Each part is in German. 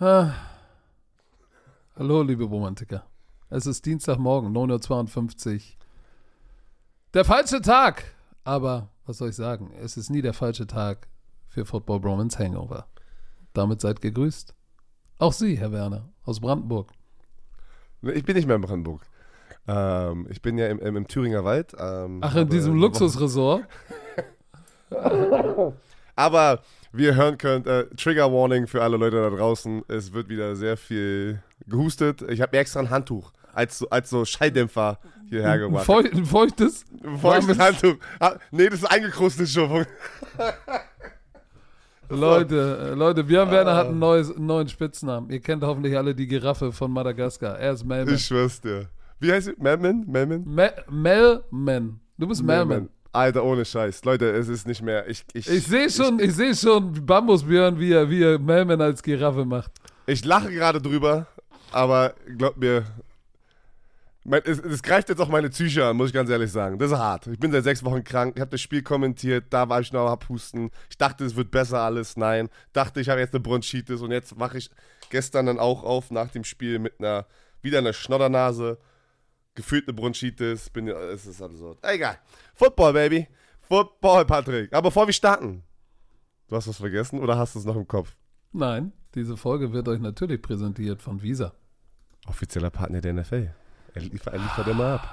Ah. Hallo, liebe Romantiker. Es ist Dienstagmorgen, 9.52 Uhr. Der falsche Tag. Aber was soll ich sagen? Es ist nie der falsche Tag für Football Bromance Hangover. Damit seid gegrüßt. Auch Sie, Herr Werner, aus Brandenburg. Ich bin nicht mehr in Brandenburg. Ähm, ich bin ja im, im, im Thüringer Wald. Ähm, Ach, in diesem Luxusresort? aber wie ihr hören könnt, äh, Trigger Warning für alle Leute da draußen. Es wird wieder sehr viel gehustet. Ich habe mir extra ein Handtuch als, als so Schalldämpfer hierher gemacht. Feu ein feuchtes? Ein feuchtes Handtuch. Ah, nee, das ist eingekrustet schon. Leute, äh, Leute, Björn Werner hat einen, neues, einen neuen Spitznamen. Ihr kennt hoffentlich alle die Giraffe von Madagaskar. Er ist Melman. Ich schwör's dir. Wie heißt sie? Melman? Melman? Me Melman. Du bist Melman. Alter, ohne Scheiß. Leute, es ist nicht mehr. Ich, ich, ich sehe schon, ich, ich sehe schon Bambusbjörn, wie er, wie er Melman als Giraffe macht. Ich lache gerade drüber, aber glaubt mir, es, es, greift jetzt auch meine Psyche an, muss ich ganz ehrlich sagen. Das ist hart. Ich bin seit sechs Wochen krank. Ich habe das Spiel kommentiert. Da war ich noch am Abhusten. Ich dachte, es wird besser alles. Nein. Dachte, ich habe jetzt eine Bronchitis. Und jetzt wache ich gestern dann auch auf nach dem Spiel mit einer, wieder einer Schnoddernase. Gefühlt eine Bronchitis. Bin, es ist absurd. Egal. Football, Baby. Football, Patrick. Aber bevor wir starten. Du hast was vergessen oder hast du es noch im Kopf? Nein. Diese Folge wird euch natürlich präsentiert von Visa. Offizieller Partner der NFL. Er, liefer, er liefert immer ab.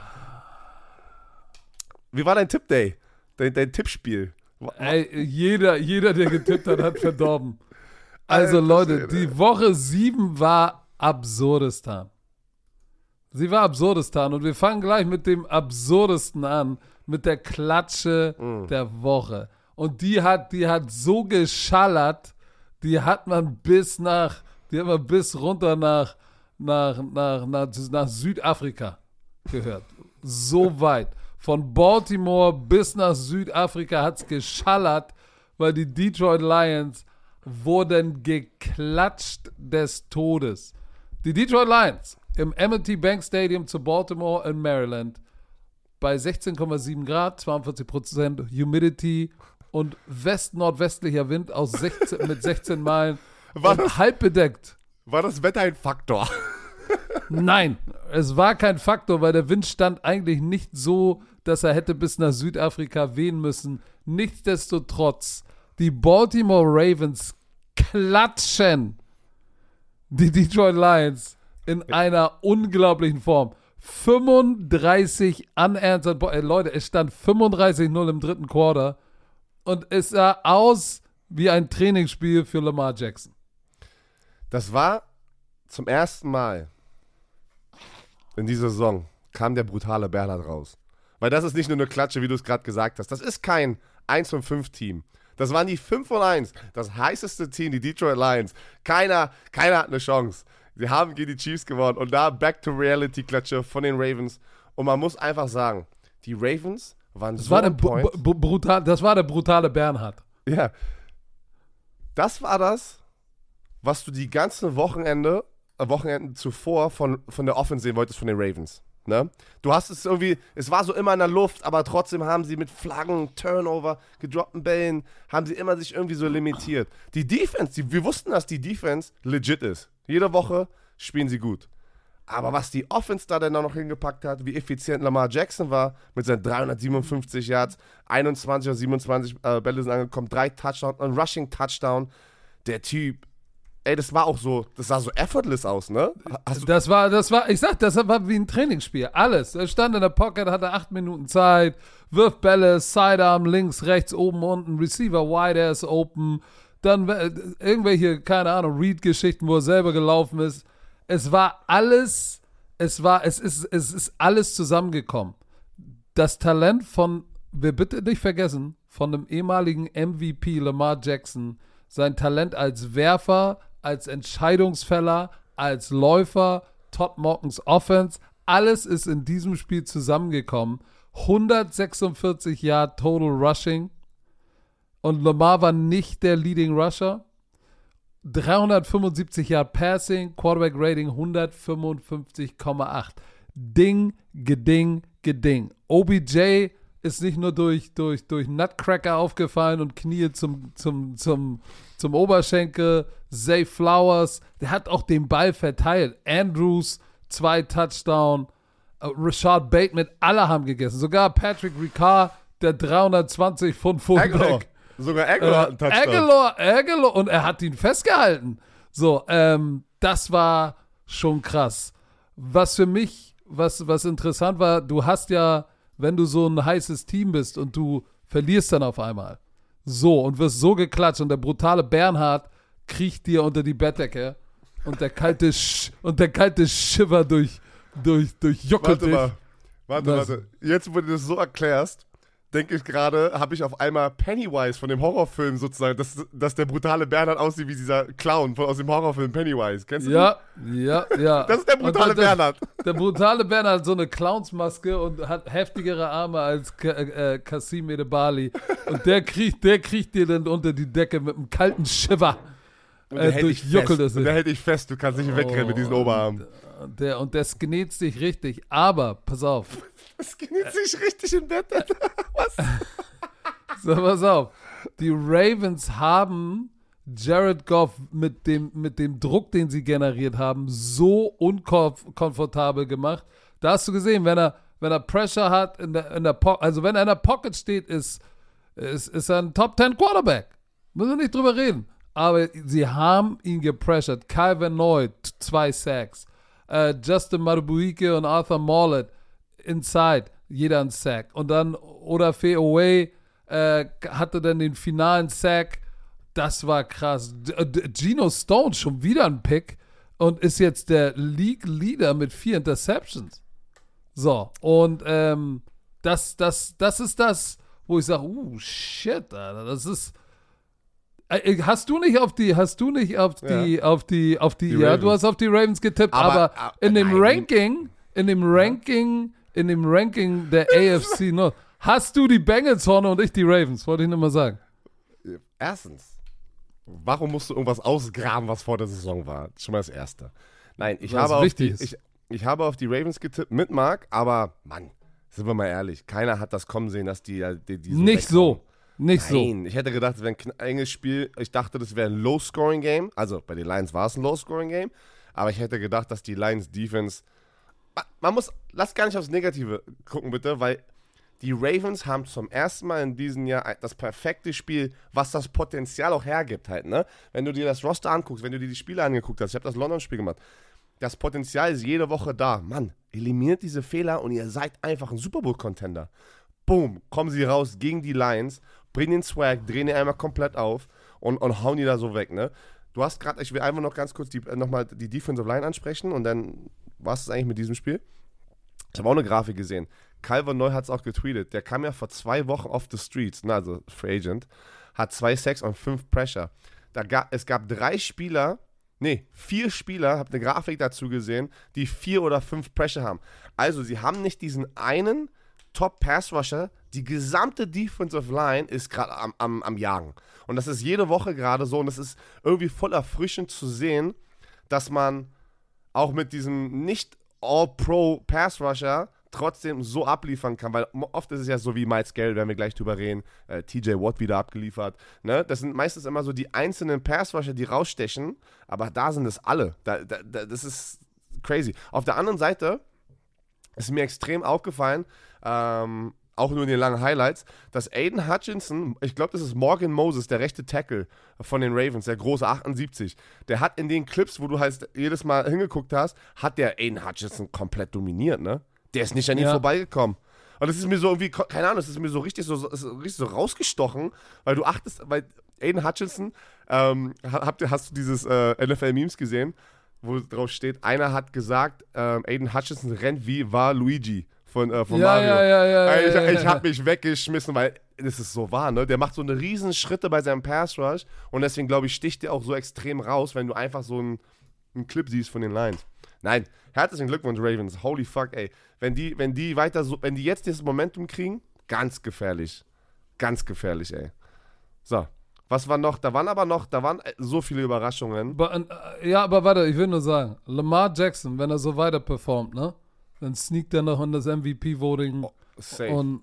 Wie war dein Tipp-Day? Dein, dein Tippspiel? Ey, jeder, jeder, der getippt hat, hat verdorben. Also, Leute, die Woche 7 war Absurdistan. Sie war Absurdistan und wir fangen gleich mit dem Absurdesten an, mit der Klatsche mm. der Woche. Und die hat, die hat so geschallert, die hat man bis nach, die hat man bis runter nach, nach, nach, nach, nach Südafrika gehört. So weit. Von Baltimore bis nach Südafrika hat es geschallert, weil die Detroit Lions wurden geklatscht des Todes. Die Detroit Lions im M&T Bank Stadium zu Baltimore in Maryland bei 16,7 Grad, 42 Prozent Humidity und west-nordwestlicher Wind aus 16, mit 16 Meilen war das, halb bedeckt. War das Wetter ein Faktor? Nein, es war kein Faktor, weil der Wind stand eigentlich nicht so, dass er hätte bis nach Südafrika wehen müssen. Nichtsdestotrotz, die Baltimore Ravens klatschen die Detroit Lions in einer unglaublichen Form. 35 unanswered, äh, Leute, es stand 35-0 im dritten Quarter und es sah aus wie ein Trainingsspiel für Lamar Jackson. Das war zum ersten Mal in dieser Saison kam der brutale Bernhard raus. Weil das ist nicht nur eine Klatsche, wie du es gerade gesagt hast. Das ist kein 1 von 5 Team. Das waren die 5 von 1. Das heißeste Team, die Detroit Lions. Keiner, keiner hat eine Chance. Sie haben gegen die Chiefs gewonnen. Und da Back to Reality Klatsche von den Ravens. Und man muss einfach sagen, die Ravens waren das so war der brutal, Das war der brutale Bernhard. Ja. Das war das, was du die ganzen Wochenende Wochenenden zuvor von, von der Offense sehen wolltest von den Ravens. Ne? Du hast es irgendwie, es war so immer in der Luft, aber trotzdem haben sie mit Flaggen, Turnover, gedroppten Bällen, haben sie immer sich irgendwie so limitiert. Die Defense, die, wir wussten, dass die Defense legit ist. Jede Woche spielen sie gut. Aber was die Offense da dann auch noch hingepackt hat, wie effizient Lamar Jackson war, mit seinen 357 Yards, 21 oder 27 äh, Bälle sind angekommen, drei Touchdowns, ein Rushing Touchdown. Der Typ Ey, das war auch so, das sah so effortless aus, ne? das war, das war, ich sag, das war wie ein Trainingsspiel. Alles. Er stand in der Pocket, hatte acht Minuten Zeit, wirft Bälle, Sidearm, links, rechts, oben, unten, Receiver wide ass open, dann äh, irgendwelche, keine Ahnung, Read-Geschichten, wo er selber gelaufen ist. Es war alles, es war, es ist, es ist alles zusammengekommen. Das Talent von, wir bitte nicht vergessen, von dem ehemaligen MVP Lamar Jackson, sein Talent als Werfer, als Entscheidungsfäller, als Läufer, Todd Mortons Offense. Alles ist in diesem Spiel zusammengekommen. 146 Yard Total Rushing. Und Lamar war nicht der Leading Rusher. 375 Yard Passing, Quarterback Rating 155,8. Ding, geding, geding. OBJ ist nicht nur durch, durch, durch Nutcracker aufgefallen und Knie zum, zum, zum, zum Oberschenkel. Zay Flowers, der hat auch den Ball verteilt. Andrews, zwei Touchdown. Äh, Rashad Bateman, alle haben gegessen. Sogar Patrick Ricard, der 320 Pfund. Fullback. Sogar Aguilar hat einen Äh, Touchdown. Aguilar, Aguilar, und er hat ihn festgehalten. So, ähm, das war schon krass. Was für mich, was, was interessant war, du hast ja, wenn du so ein heißes Team bist und du verlierst dann auf einmal. So, und wirst so geklatscht und der brutale Bernhard kriecht dir unter die Bettdecke und der kalte Sch und der kalte Shiver durch, durch, durchjuckelt Warte dich. mal. Warte, Was? warte. Jetzt, wo du das so erklärst, denke ich gerade, habe ich auf einmal Pennywise von dem Horrorfilm sozusagen, dass, dass der brutale Bernhard aussieht wie dieser Clown von, aus dem Horrorfilm Pennywise. Kennst du Ja, ja, ja. den? Das ist der brutale dann- Bernhard. Der brutale Bernhard hat so eine Clownsmaske und hat heftigere Arme als Ka äh, Kasim Edebali. Und der kriegt, der kriegt dir dann unter die Decke mit einem kalten Shiver. Und Äh, der hält dich durchjuckelt fest. es Und der sich. hält dich fest. Du kannst nicht wegrennen mit diesen Oberarmen. Und der, und der sknetzt dich richtig. Aber, pass auf. Das geht sich richtig im Bett. Alter. Was? So, pass auf. Die Ravens haben Jared Goff mit dem, mit dem Druck, den sie generiert haben, so unkomfortabel gemacht. Da hast du gesehen, wenn er, wenn er Pressure hat, in der, in der Po- also wenn er in der Pocket steht, ist, ist, ist er ein Top 10 Quarterback. Müssen wir nicht drüber reden. Aber sie haben ihn gepressured. Calvin Noy, t- zwei Sacks. Äh, Justin Madubuike und Arthur Mollett inside, jeder ein Sack. Und dann Odafe Away äh, hatte dann den finalen Sack. Das war krass. D Geno Stone schon wieder ein Pick und ist jetzt der League Leader mit vier Interceptions. So, und ähm, das, das, das ist das, wo ich sage, uh, shit, Alter, das ist. Äh, Hast du nicht auf die, hast du nicht auf die, auf die, auf die, Die ja, Ravens. du hast auf die Ravens getippt, Aber- aber, aber- in dem nein. Ranking, in dem Ranking, in dem Ranking der AFC North, hast du die Bengals vorne und ich die Ravens, wollte ich nur mal sagen. Erstens, warum musst du irgendwas ausgraben, was vor der Saison war? Schon mal das Erste. Nein, ich, Was habe auf, die, ich, ich habe auf die Ravens getippt mit Mark, aber Mann, sind wir mal ehrlich, keiner hat das kommen sehen, dass die, die, die so nicht weghauen. so, nicht so. Nein, ich hätte gedacht, es wäre ein enges Spiel. Ich dachte, das wäre ein Low-Scoring-Game. Also bei den Lions war es ein Low-Scoring-Game. Aber ich hätte gedacht, dass die Lions-Defense. Ma- Man muss, lass gar nicht aufs Negative gucken, bitte, weil die Ravens haben zum ersten Mal in diesem Jahr das perfekte Spiel, was das Potenzial auch hergibt, halt, ne? Wenn du dir das Roster anguckst, wenn du dir die Spiele angeguckt hast, ich habe das London-Spiel gemacht, das Potenzial ist jede Woche da. Mann, eliminiert diese Fehler und ihr seid einfach ein Super Bowl-Contender. Boom, kommen sie raus gegen die Lions, bringen den Swag, drehen ihn einmal komplett auf und, und hauen die da so weg, ne? Du hast gerade, ich will einfach noch ganz kurz äh, nochmal die Defensive Line ansprechen und dann war es eigentlich mit diesem Spiel. Ich habe auch eine Grafik gesehen. Calvin Neu hat es auch getweetet. Der kam ja vor zwei Wochen off the streets, ne, also Free Agent, hat zwei Sacks und fünf Pressure. Da ga, es gab drei Spieler, nee, vier Spieler, habe eine Grafik dazu gesehen, die vier oder fünf Pressure haben. Also sie haben nicht diesen einen Top-Pass-Rusher, die gesamte Defensive Line ist gerade am, am, am Jagen. Und das ist jede Woche gerade so und es ist irgendwie voll erfrischend zu sehen, dass man auch mit diesem nicht All-Pro-Pass-Rusher trotzdem so abliefern kann, weil oft ist es ja so wie Miles Garrett, werden wir gleich drüber reden, äh, TJ Watt wieder abgeliefert, ne? Das sind meistens immer so die einzelnen Pass-Rusher, die rausstechen, aber da sind es alle. Da, da, da, das ist crazy. Auf der anderen Seite ist mir extrem aufgefallen, ähm, auch nur in den langen Highlights, dass Aiden Hutchinson, ich glaube, das ist Morgan Moses, der rechte Tackle von den Ravens, der große 78, der hat in den Clips, wo du halt jedes Mal hingeguckt hast, hat der Aiden Hutchinson komplett dominiert, ne? Der ist nicht an ihm Ja. vorbeigekommen. Und das ist mir so irgendwie, keine Ahnung, das ist mir so richtig so, richtig so rausgestochen, weil du achtest, weil Aiden Hutchinson, ähm, ha- habt hast du dieses äh, NFL-Memes gesehen, wo drauf steht, einer hat gesagt, ähm, Aiden Hutchinson rennt wie war Luigi von, äh, von Ja, Mario. ja, ja, ja, Ey, ja, ich ja, ich habe mich weggeschmissen, weil das ist so wahr, ne? Der macht so eine riesen Schritte bei seinem Pass Rush und deswegen glaube ich, sticht der auch so extrem raus, wenn du einfach so einen, einen Clip siehst von den Lions. Nein, herzlichen Glückwunsch Ravens. Holy fuck, ey. Wenn die, wenn die weiter so, wenn die jetzt dieses Momentum kriegen, ganz gefährlich. Ganz gefährlich, ey. So, was war noch? Da waren aber noch, da waren äh, so viele Überraschungen. Äh, ja, aber warte, ich will nur sagen, Lamar Jackson, wenn er so weiter performt, ne, dann sneakt er noch in das MVP-Voting Safe. und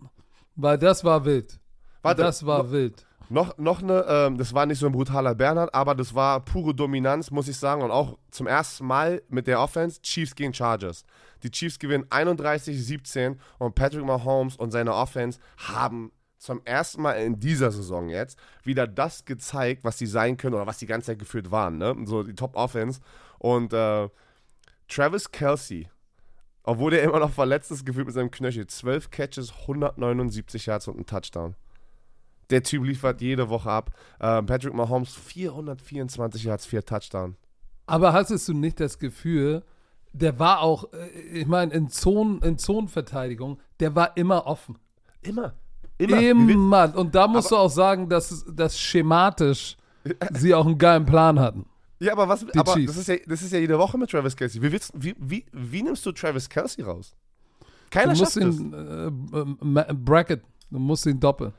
weil das war wild. Warte, das war no- wild. Noch, noch eine, ähm, das war nicht so ein brutaler Bernhard, aber das war pure Dominanz, muss ich sagen. Und auch zum ersten Mal mit der Offense Chiefs gegen Chargers. Die Chiefs gewinnen 31-17 und Patrick Mahomes und seine Offense haben zum ersten Mal in dieser Saison jetzt wieder das gezeigt, was sie sein können oder was die ganze Zeit geführt waren. Ne? So die Top-Offense. Und äh, Travis Kelsey, obwohl er immer noch verletzt ist, gefühlt mit seinem Knöchel, 12 Catches, 179 Yards und ein Touchdown. Der Typ liefert jede Woche ab. Äh, Patrick Mahomes 424 Yards, 4 Touchdown. Aber hattest du nicht das Gefühl, der war auch, äh, ich meine, in, Zonen, in Zonenverteidigung, der war immer offen. Immer. Immer. immer. Und da musst aber, du auch sagen, dass, dass schematisch sie auch einen geilen Plan hatten. Ja, aber was? aber das ist ja, das ist ja jede Woche mit Travis Kelsey. Wie, willst, wie, wie, wie nimmst du Travis Kelsey raus? Keiner du musst schafft ihn, äh, äh, Bracket, du musst ihn doppeln.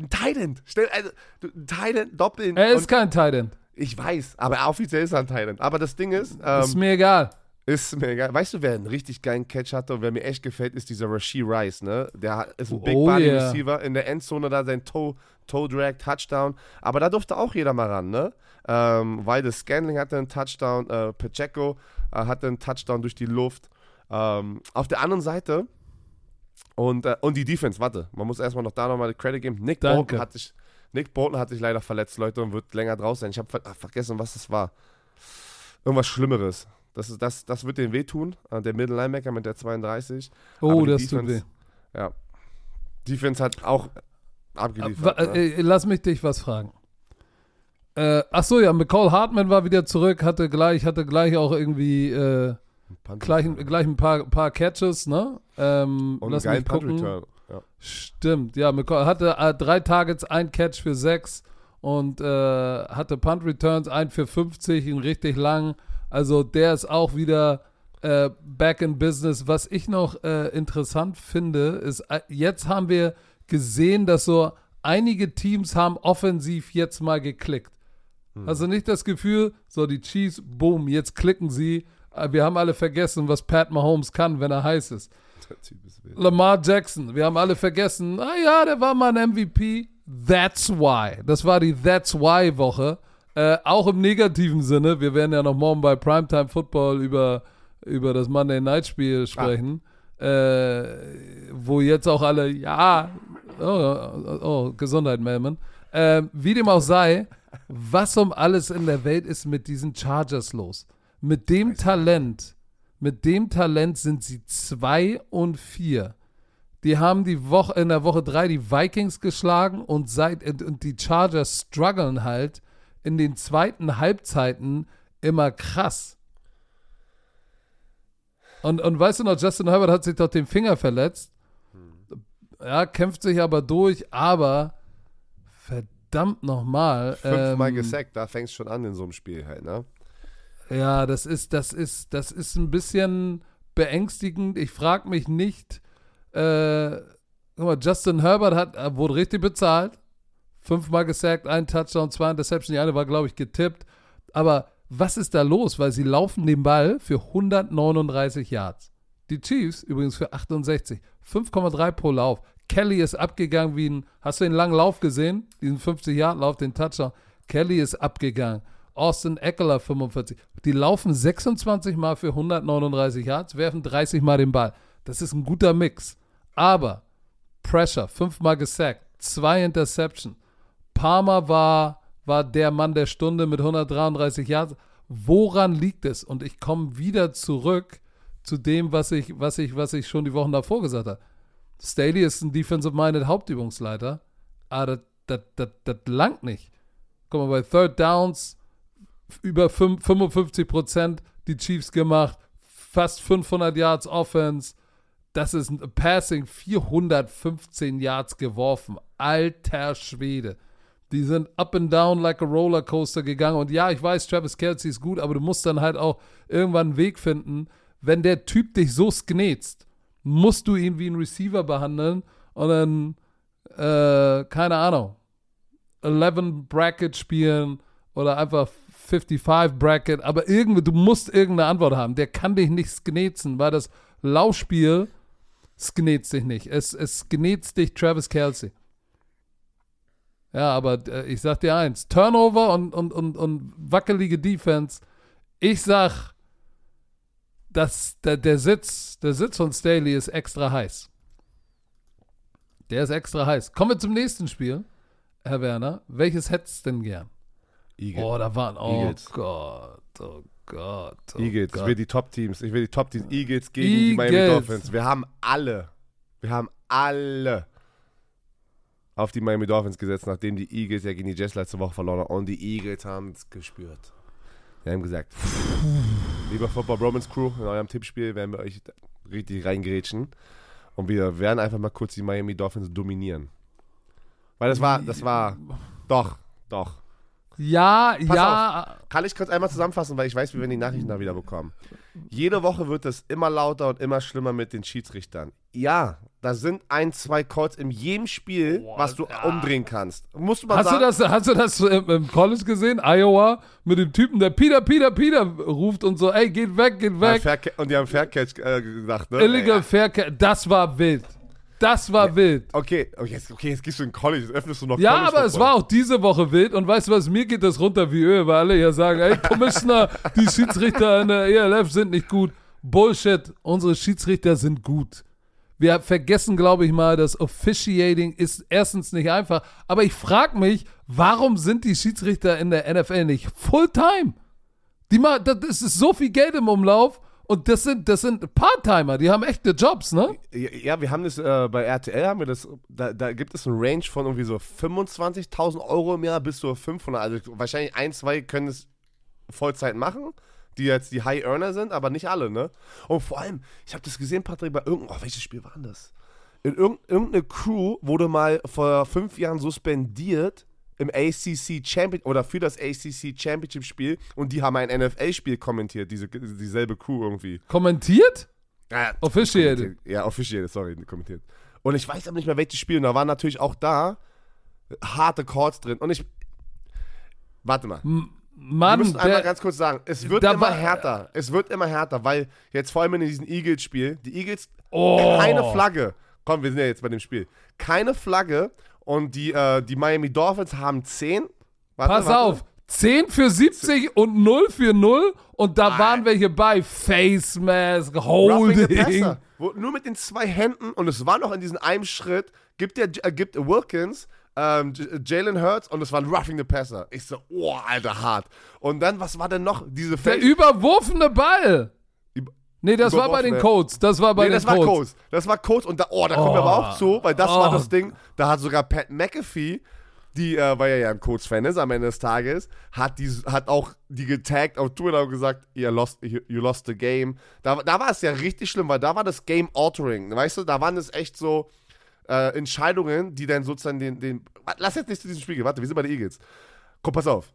Ein Tident. Stell, also, ein Tident doppeln. Er ist kein Tident. Ich weiß, aber offiziell ist er ein Tident. Aber das Ding ist. Ähm, ist mir egal. Ist mir egal. Weißt du, wer einen richtig geilen Catch hatte und wer mir echt gefällt, ist dieser Rasheed Rice, ne? Der ist ein Big oh, Body yeah. Receiver in der Endzone da sein Toe, Toe Drag, Touchdown. Aber da durfte auch jeder mal ran, ne? Ähm, weil das Scanling hatte einen Touchdown, äh, Pacheco äh, hatte einen Touchdown durch die Luft. Ähm, auf der anderen Seite und, äh, und die Defense, warte, man muss erstmal noch da nochmal Credit geben. Nick Danke. Bolton hat sich, Nick Bolton hat sich leider verletzt, Leute, und wird länger draußen sein. Ich habe ver vergessen, was das war. Irgendwas Schlimmeres. Das, ist, das, das wird den wehtun. Äh, der Middle Linebacker mit der 32. Oh, das Defense, tut weh. Ja. Defense hat auch abgeliefert. Ne? Äh, lass mich dich was fragen. Äh, ach so, ja, McCall Hartman war wieder zurück, hatte gleich, hatte gleich auch irgendwie äh, gleich, gleich ein paar, paar Catches, ne? Ähm, Und lass einen mich gucken. Return. Ja. Stimmt, ja, McCall hatte äh, drei Targets, ein Catch für sechs und äh, hatte Punt Returns, ein für 50, ihn richtig lang. Also der ist auch wieder äh, back in business. Was ich noch äh, interessant finde, ist, äh, jetzt haben wir gesehen, dass so einige Teams haben offensiv jetzt mal geklickt. Hm. Also nicht das Gefühl, so die Chiefs, boom, jetzt klicken sie. Äh, wir haben alle vergessen, was Pat Mahomes kann, wenn er heiß ist. Lamar Jackson, wir haben alle vergessen, ah ja, der war mal ein MVP. That's why. Das war die That's why Woche. Äh, auch im negativen Sinne. Wir werden ja noch morgen bei Primetime Football über, über das Monday Night Spiel sprechen. Ah. Äh, wo jetzt auch alle, ja, oh, oh, oh Gesundheit, Melman. Äh, wie dem auch sei, was um alles in der Welt ist mit diesen Chargers los? Mit dem Talent, mit dem Talent sind sie zwei und vier. Die haben die Woche, in der Woche drei die Vikings geschlagen und seit und die Chargers strugglen halt in den zweiten Halbzeiten immer krass. Und, und weißt du noch, Justin Herbert hat sich doch den Finger verletzt. Ja, kämpft sich aber durch, aber verdammt nochmal. Fünfmal ähm, gesackt, da fängst schon an in so einem Spiel halt, ne? Ja, das ist, das ist, das ist ein bisschen beängstigend. Ich frage mich nicht, äh, guck mal, Justin Herbert hat, wurde richtig bezahlt. Fünfmal gesackt, ein Touchdown, zwei Interceptions, die eine war, glaube ich, getippt. Aber was ist da los? Weil sie laufen den Ball für 139 Yards. Die Chiefs übrigens für 68. 5,3 pro Lauf. Kelly ist abgegangen wie ein, hast du den langen Lauf gesehen? Diesen 50-Yard-Lauf, den Touchdown. Kelly ist abgegangen. Austin Eckler 45. Die laufen 26 Mal für 139 Yards, werfen 30 Mal den Ball. Das ist ein guter Mix. Aber Pressure, fünfmal gesackt, zwei Interception. Palmer war, war der Mann der Stunde mit 133 Yards. Woran liegt es? Und ich komme wieder zurück zu dem, was ich, was ich, was ich schon die Wochen davor gesagt habe. Staley ist ein Defensive-Minded Hauptübungsleiter, aber das, das, das langt nicht. Guck mal, bei Third Downs über 5, 55 Prozent die Chiefs gemacht, fast 500 Yards Offense. Das ist ein Passing, 415 Yards geworfen. Alter Schwede. Die sind up and down like a Rollercoaster gegangen. Und ja, ich weiß, Travis Kelsey ist gut, aber du musst dann halt auch irgendwann einen Weg finden, wenn der Typ dich so sknetzt musst du ihn wie ein Receiver behandeln und dann, äh, keine Ahnung, 11 Bracket spielen oder einfach 55 Bracket, aber irgendwie, du musst irgendeine Antwort haben. Der kann dich nicht sknetzen, weil das Laufspiel sknetzt dich nicht. Es, es sknetzt dich Travis Kelsey. Ja, aber äh, ich sag dir eins: Turnover und, und, und, und wackelige Defense. Ich sag, dass der, der, Sitz, der Sitz von Staley ist extra heiß. Der ist extra heiß. Kommen wir zum nächsten Spiel, Herr Werner. Welches hättest du denn gern? Eagles. Oh, da waren. Oh Eagles. Gott, oh Gott. Oh Eagles. Ich Gott. will die Top-Teams. Ich will die Top-Teams. Eagles gegen die Miami Eagles. Dolphins. Wir haben alle, wir haben alle auf die Miami Dolphins gesetzt, nachdem die Eagles ja gegen die Jets letzte Woche verloren haben. Und die Eagles haben es gespürt. Wir haben gesagt, lieber Football Romans Crew, in eurem Tippspiel werden wir euch richtig reingerätschen. Und wir werden einfach mal kurz die Miami Dolphins dominieren. Weil das war, das war, doch, doch. Ja, Pass ja. Kann ich kurz einmal zusammenfassen, weil ich weiß, wie wir die Nachrichten da wieder bekommen. Jede Woche wird es immer lauter und immer schlimmer mit den Schiedsrichtern. Ja, da sind ein, zwei Calls in jedem Spiel, Boah, was du ja. umdrehen kannst. Musst du mal Hast du, sagen. das, hast du das im, im College gesehen? Iowa mit dem Typen, der Peter, Peter, Peter ruft und so, ey, geht weg, geht Ja, weg. Fair- und die haben Faircatch äh, gesagt, ne? Illegal Ja. Fair Ca- Das war wild. Das war wild. Okay, oh, jetzt, okay, jetzt gehst du in College, jetzt öffnest du noch Ja, College aber es war auch diese Woche wild und weißt du was, mir geht das runter wie Öl, weil alle ja sagen, ey, Commissioner, die Schiedsrichter in der ELF sind nicht gut. Bullshit, unsere Schiedsrichter sind gut. Wir vergessen, glaube ich mal, das Officiating ist erstens nicht einfach, aber ich frage mich, warum sind die Schiedsrichter in der NFL nicht Fulltime? Die mal, das ist so viel Geld im Umlauf und das sind, das sind Part-Timer, die haben echte Jobs, ne? Ja, wir haben das äh, bei RTL, haben wir das, da, da gibt es einen Range von irgendwie so 25.000 Euro im Jahr bis zu 500. Also wahrscheinlich ein, zwei können es Vollzeit machen, die jetzt die High Earner sind, aber nicht alle, ne? Und vor allem, ich habe das gesehen, Patrick, bei irgendeinem, oh, welches Spiel war denn das? In irgend, irgendeine Crew wurde mal vor fünf Jahren suspendiert im ACC Champion oder für das ACC Championship Spiel und die haben ein NFL-Spiel kommentiert, diese, dieselbe Crew irgendwie. Kommentiert? Ja, Officiated. Ja, officiated, sorry, kommentiert. Und ich weiß aber nicht mehr, welches Spiel. Und da waren natürlich auch da harte Calls drin. Und ich. Warte mal. Wir Mann, müssen einmal ganz kurz sagen, es wird immer härter. Es wird immer härter, weil jetzt vor allem in diesem Eagles-Spiel, die Eagles, Oh. keine Flagge. Komm, wir sind ja jetzt bei dem Spiel. Keine Flagge und die, äh, die Miami Dolphins haben 10. Warte, Pass warte. auf, 10 für 70 und 0 für 0 und da Ah. waren welche bei. Face Mask, Holding. Nur mit den zwei Händen und es war noch in diesem einen Schritt, gibt, der, äh, gibt Wilkins ähm, Jalen Hurts und es war ein Roughing the Passer. Ich so, oh, Alter, hart. Und dann, was war denn noch? Diese Der Face- überworfene Ball. Über- Nee, das war bei den. Colts. Das war bei Nee, den das war Colts. Codes. Das war Codes und da, oh, da kommen wir Oh. aber auch zu, weil das war Oh. das Ding, da hat sogar Pat McAfee, die, äh, weil er ja ein Codes-Fan ist am Ende des Tages, hat, die, hat auch die getaggt auf Twitter und gesagt, you lost, you, you lost the game. Da, da war es ja richtig schlimm, weil da war das Game altering, weißt du, da waren es echt so äh, Entscheidungen, die dann sozusagen den, den, lass jetzt nicht zu diesem Spiel gehen, warte, wir sind bei den Eagles. Guck, pass auf.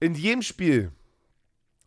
In jedem Spiel,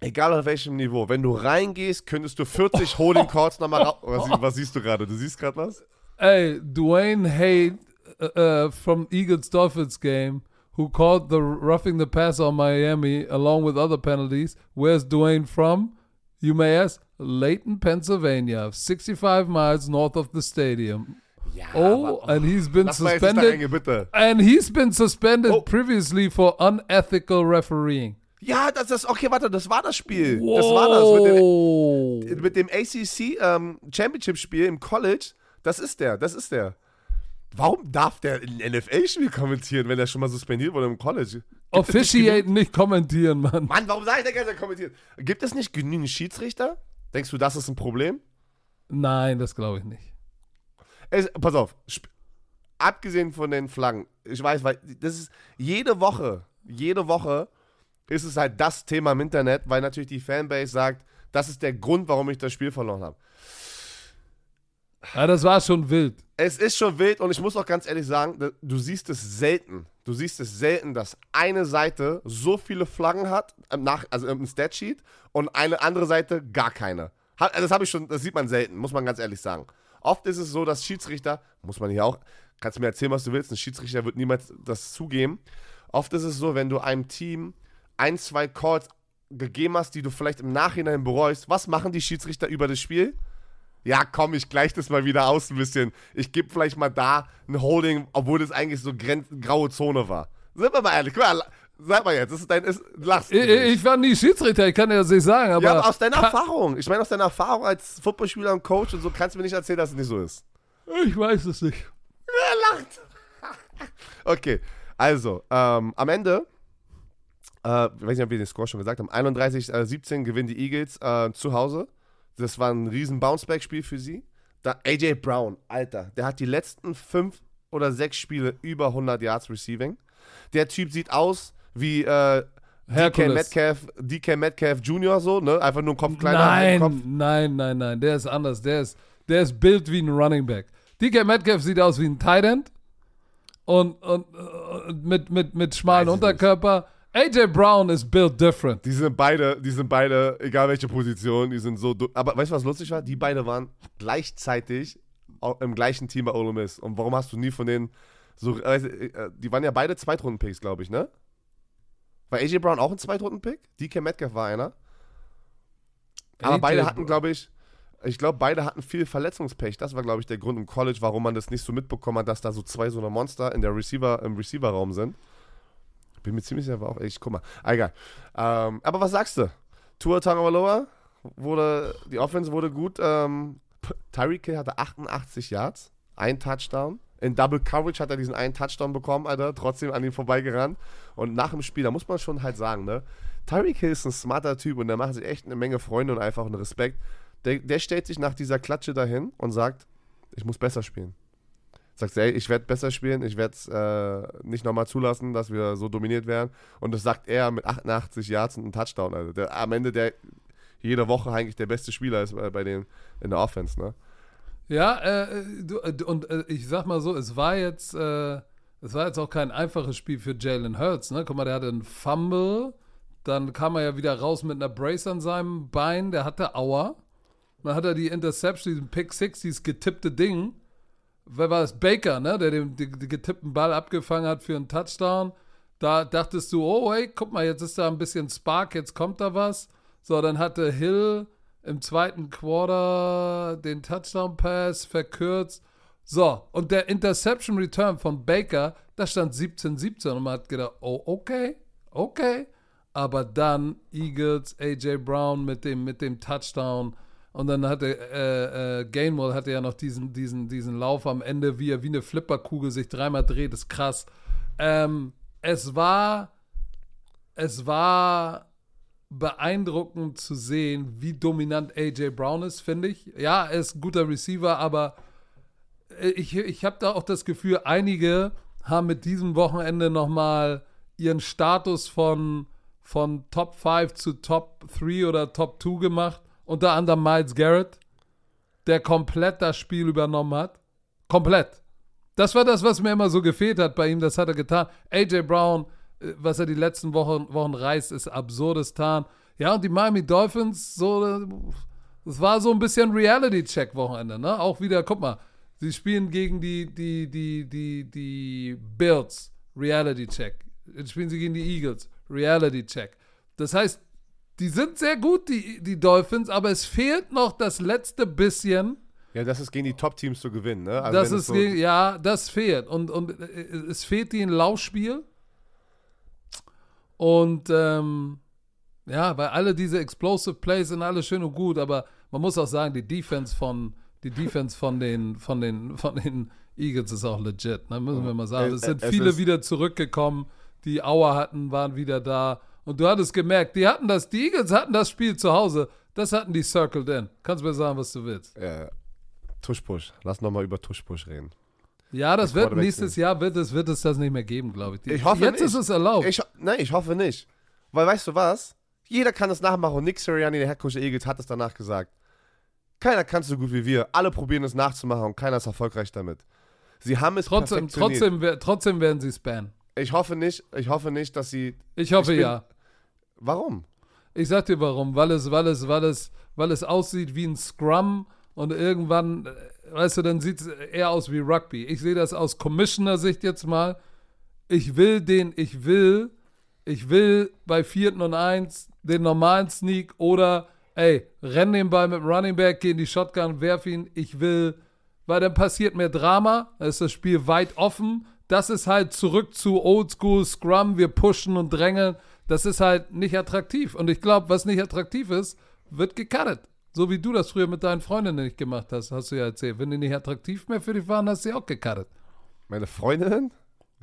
egal auf welchem Niveau, wenn du reingehst, könntest du 40 Holding Calls nochmal raus. Was, was siehst du gerade? Du siehst gerade was? Ey, Dwayne Hade uh, uh, from Eagles Dolphins game, who called the roughing the pass on Miami along with other penalties. Where's Dwayne from? You may ask. Layton, Pennsylvania, 65 miles north of the stadium. Ja, Oh, and he's been suspended. reingehen, bitte. And he's been suspended Oh. previously for unethical refereeing. Ja, das ist, okay, warte, das war das Spiel. Das war das mit dem, Wow. mit dem ACC ähm, Championship-Spiel im College. Das ist der, das ist der. Warum darf der ein NFL-Spiel kommentieren, wenn er schon mal suspendiert wurde im College? Gibt Officiaten nicht kommentieren, Mann. Mann, warum sag ich denn ganze kommentiert? Gibt es nicht genügend Schiedsrichter? Denkst du, das ist ein Problem? Nein, das glaube ich nicht. Es, pass auf, abgesehen von den Flaggen, ich weiß, weil das ist jede Woche, jede Woche ist es halt das Thema im Internet, weil natürlich die Fanbase sagt, das ist der Grund, warum ich das Spiel verloren habe. Ja, das war schon wild. Es ist schon wild und ich muss auch ganz ehrlich sagen, du siehst es selten. Du siehst es selten, dass eine Seite so viele Flaggen hat, ähm, nach, also im Statsheet, und eine andere Seite gar keine. Das habe ich schon, das sieht man selten, muss man ganz ehrlich sagen. Oft ist es so, dass Schiedsrichter, muss man hier auch, kannst du mir erzählen, was du willst, ein Schiedsrichter wird niemals das zugeben. Oft ist es so, wenn du einem Team ein, zwei Calls gegeben hast, die du vielleicht im Nachhinein bereust, was machen die Schiedsrichter über das Spiel? Ja, komm, ich gleiche das mal wieder aus ein bisschen. Ich gebe vielleicht mal da ein Holding, obwohl das eigentlich so gren graue Zone war. Sind wir mal ehrlich, guck mal, sag mal jetzt, das ist dein, ist, lachst Ich, ich war nie Schiedsrichter, ich kann dir das nicht sagen, aber. ja, aber aus deiner Erfahrung. Ich meine, aus deiner Erfahrung als Footballspieler und Coach und so kannst du mir nicht erzählen, dass es nicht so ist. Ich weiß es nicht. Er lacht. okay, also, ähm, am Ende, äh, ich weiß nicht, ob wir den Score schon gesagt haben, 31-17 gewinnen die Eagles äh, zu Hause. Das war ein riesen Bounceback-Spiel für sie. Da, AJ Brown, Alter, der hat die letzten fünf oder sechs Spiele über 100 Yards Receiving. Der Typ sieht aus wie äh, DK. Metcalf, DK Metcalf Jr. so, ne? Einfach nur ein Kopf kleiner, ein Kopf. Nein, nein, nein, nein, der ist anders. Der ist, der ist built wie ein Running Back. DK Metcalf sieht aus wie ein Tight End und, und, äh, mit, mit, mit schmalen Unterkörper. AJ Brown ist built different. Die sind beide, die sind beide, egal welche Position, die sind so. Aber weißt du, was lustig war? Die beide waren gleichzeitig im gleichen Team bei Ole Miss. Und warum hast du nie von denen so. Äh, äh, die waren ja beide Zweitrunden-Picks, glaube ich, ne? War AJ Brown auch ein Zweitrunden-Pick? DK Metcalf war einer. Aber AJ beide hatten, glaube ich, ich glaube, beide hatten viel Verletzungspech. Das war, glaube ich, der Grund im College, warum man das nicht so mitbekommen hat, dass da so zwei so eine Monster in der Receiver, im Receiver-Raum sind. Bin mir ziemlich sicher, war auch echt, guck mal. Ah, Egal. Ähm, aber was sagst du? Tua Tagovailoa wurde, die Offense wurde gut. Ähm, Tyreek Hill hatte 88 Yards, ein Touchdown. In Double Coverage hat er diesen einen Touchdown bekommen, Alter, trotzdem an ihm vorbeigerannt. Und nach dem Spiel, da muss man schon halt sagen, ne? Tyreek Hill ist ein smarter Typ und der macht sich echt eine Menge Freunde und einfach einen Respekt. Der, der stellt sich nach dieser Klatsche dahin und sagt, ich muss besser spielen. Sagt, ey, ich werde besser spielen, ich werde es äh, nicht nochmal zulassen, dass wir so dominiert werden. Und das sagt er mit 88 Yards und einem Touchdown. Also der, am Ende der jede Woche eigentlich der beste Spieler ist bei, bei den in der Offense, ne? Ja, äh, du, äh, und äh, ich sag mal so, es war jetzt, äh, es war jetzt auch kein einfaches Spiel für Jalen Hurts, ne? Guck mal, der hatte einen Fumble, dann kam er ja wieder raus mit einer Brace an seinem Bein, der hatte Aua. Dann hat er die Interception, diesen Pick Six, dieses getippte Ding. Wer war das? Baker, ne? Der den, den, den getippten Ball abgefangen hat für einen Touchdown. Da dachtest du, oh, hey, guck mal, jetzt ist da ein bisschen Spark, jetzt kommt da was. So, dann hatte Hill im zweiten Quarter den Touchdown-Pass verkürzt. So, und der Interception Return von Baker, da stand 17-17 und man hat gedacht, oh, okay, okay. Aber dann Eagles, AJ Brown mit dem, mit dem Touchdown. Und dann hatte äh, äh, Gainwell hatte ja noch diesen, diesen, diesen Lauf am Ende, wie er wie eine Flipperkugel sich dreimal dreht, ist krass. Ähm, es war, es war beeindruckend zu sehen, wie dominant AJ Brown ist, finde ich. Ja, er ist ein guter Receiver, aber äh, ich, ich habe da auch das Gefühl, einige haben mit diesem Wochenende nochmal ihren Status von, von Top 5 zu Top 3 oder Top 2 gemacht. Unter anderem Miles Garrett, der komplett das Spiel übernommen hat. Komplett. Das war das, was mir immer so gefehlt hat bei ihm. Das hat er getan. AJ Brown, was er die letzten Wochen, Wochen reißt, ist absurdistan. Ja, und die Miami Dolphins, so, das war so ein bisschen Reality-Check-Wochenende, ne? Auch wieder, guck mal, sie spielen gegen die, die, die, die, die Bills, Reality-Check. Jetzt spielen sie gegen die Eagles, Reality-Check. Das heißt, die sind sehr gut, die, die Dolphins, aber es fehlt noch das letzte bisschen. Ja, das ist gegen die Top-Teams zu gewinnen, ne? Also das ist, so, gegen- ja, das fehlt. Und, und äh, es fehlt ihnen Laufspiel. Und ähm, ja, weil alle diese Explosive Plays sind alle schön und gut, aber man muss auch sagen, die Defense von, die Defense von den, von den, von den Eagles ist auch legit, ne? müssen wir mal sagen. Es sind viele wieder zurückgekommen, die Auer hatten, waren wieder da. Und du hattest gemerkt, die hatten das, die Eagles hatten das Spiel zu Hause, das hatten die circled in. Kannst mir sagen, was du willst. Ja, Tuschpush. Lass nochmal über Tuschpush reden. Ja, das wird nächstes Jahr wird es, wird es das nicht mehr geben, glaube ich. Die- Ich hoffe Jetzt nicht. ist es erlaubt. Ich, nein, ich hoffe nicht. Weil weißt du was? Jeder kann es nachmachen und Nick Sirianni, der Headcoach der Eagles, hat es danach gesagt. Keiner kann es so gut wie wir. Alle probieren es nachzumachen und keiner ist erfolgreich damit. Sie haben es trotzdem, trotzdem, trotzdem werden sie spannen. Ich hoffe nicht, ich hoffe nicht, dass sie. Ich hoffe Ich bin- ja. Warum? Ich sag dir warum. Weil es, weil es, weil es, weil es aussieht wie ein Scrum und irgendwann, äh, weißt du, dann sieht es eher aus wie Rugby. Ich sehe das aus Commissioner-Sicht jetzt mal. Ich will den, ich will, ich will bei vierten und eins den normalen Sneak oder ey, renn den Ball mit dem Running Back, geh in die Shotgun, werf ihn, ich will, weil dann passiert mehr Drama, dann ist das Spiel weit offen. Das ist halt zurück zu Oldschool Scrum, wir pushen und drängeln. Das ist halt nicht attraktiv. Und ich glaube, was nicht attraktiv ist, wird gecuttet. So wie du das früher mit deinen Freundinnen nicht gemacht hast, hast du ja erzählt. Wenn die nicht attraktiv mehr für dich waren, hast du sie auch gecuttet. Meine Freundinnen?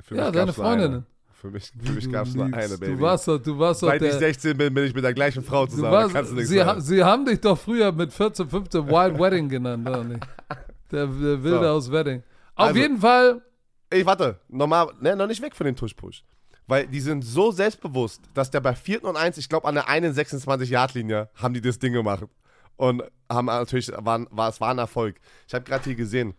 Für ja, deine Freundinnen. Für mich, für mich gab es nur eine, Baby. Du warst doch, du warst doch Seit ich 16 bin, bin ich mit der gleichen Frau zusammen. warst, kannst du nichts sie, ha, sie haben dich doch früher mit 14, 15 Wild Wedding genannt, oder nicht? Der, der Wilde So. aus Wedding. Auf Also- jeden Fall, Ey, warte, normal, ne, noch nicht weg von den Tush-Push. Weil die sind so selbstbewusst, dass der bei 4. und 1, ich glaube an der einen 26-Yard-Linie, haben die das Ding gemacht. Und haben natürlich, waren, war, es war ein Erfolg. Ich habe gerade hier gesehen,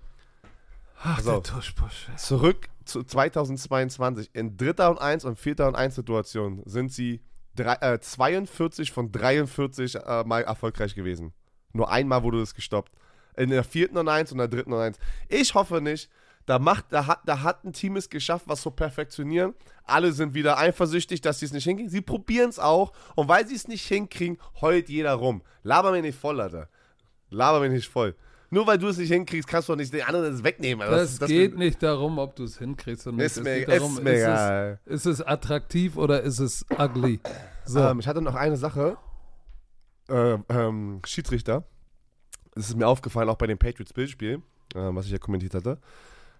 ach, So. der Tuschbusch. zurück zu 2022, in dritter und 1 und vierter und 1 Situationen sind sie drei, äh, 42 von 43 äh, Mal erfolgreich gewesen. Nur einmal wurde das gestoppt. In der vierten und 1 und der dritten und 1. Ich hoffe nicht. Da, macht, da, hat, da hat ein Team es geschafft, was zu perfektionieren. Alle sind wieder eifersüchtig, dass sie es nicht hinkriegen. Sie probieren es auch. Und weil sie es nicht hinkriegen, heult jeder rum. Laber mir nicht voll, Alter. Laber mir nicht voll. Nur weil du es nicht hinkriegst, kannst du auch nicht den anderen das wegnehmen. Alter. Das, geht nicht darum, ob du es hinkriegst oder nicht. Ist es mir, geht darum, ist mir egal. es, ist es attraktiv oder ist es ugly? So. Ähm, ich hatte noch eine Sache. Äh, ähm, Schiedsrichter. Das ist mir aufgefallen, auch bei dem Patriots-Bildspiel, äh, was ich ja kommentiert hatte.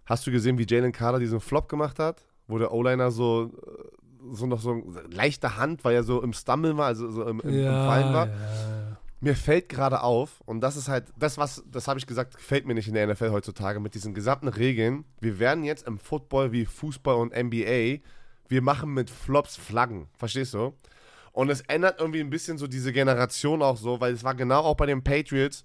Hast du gesehen, wie Jalen Carter diesen Flop gemacht hat? Wo der O-Liner so, äh, so noch so leichte Hand, weil er so im Stummeln war, also so im, im, im Fallen war. ja, ja. Mir fällt gerade auf, und das ist halt, das was, das habe ich gesagt, gefällt mir nicht in der NFL heutzutage, mit diesen gesamten Regeln. Wir werden jetzt im Football wie Fußball und NBA, wir machen mit Flops Flaggen. Verstehst du? Und es ändert irgendwie ein bisschen so diese Generation auch so, weil es war genau auch bei den Patriots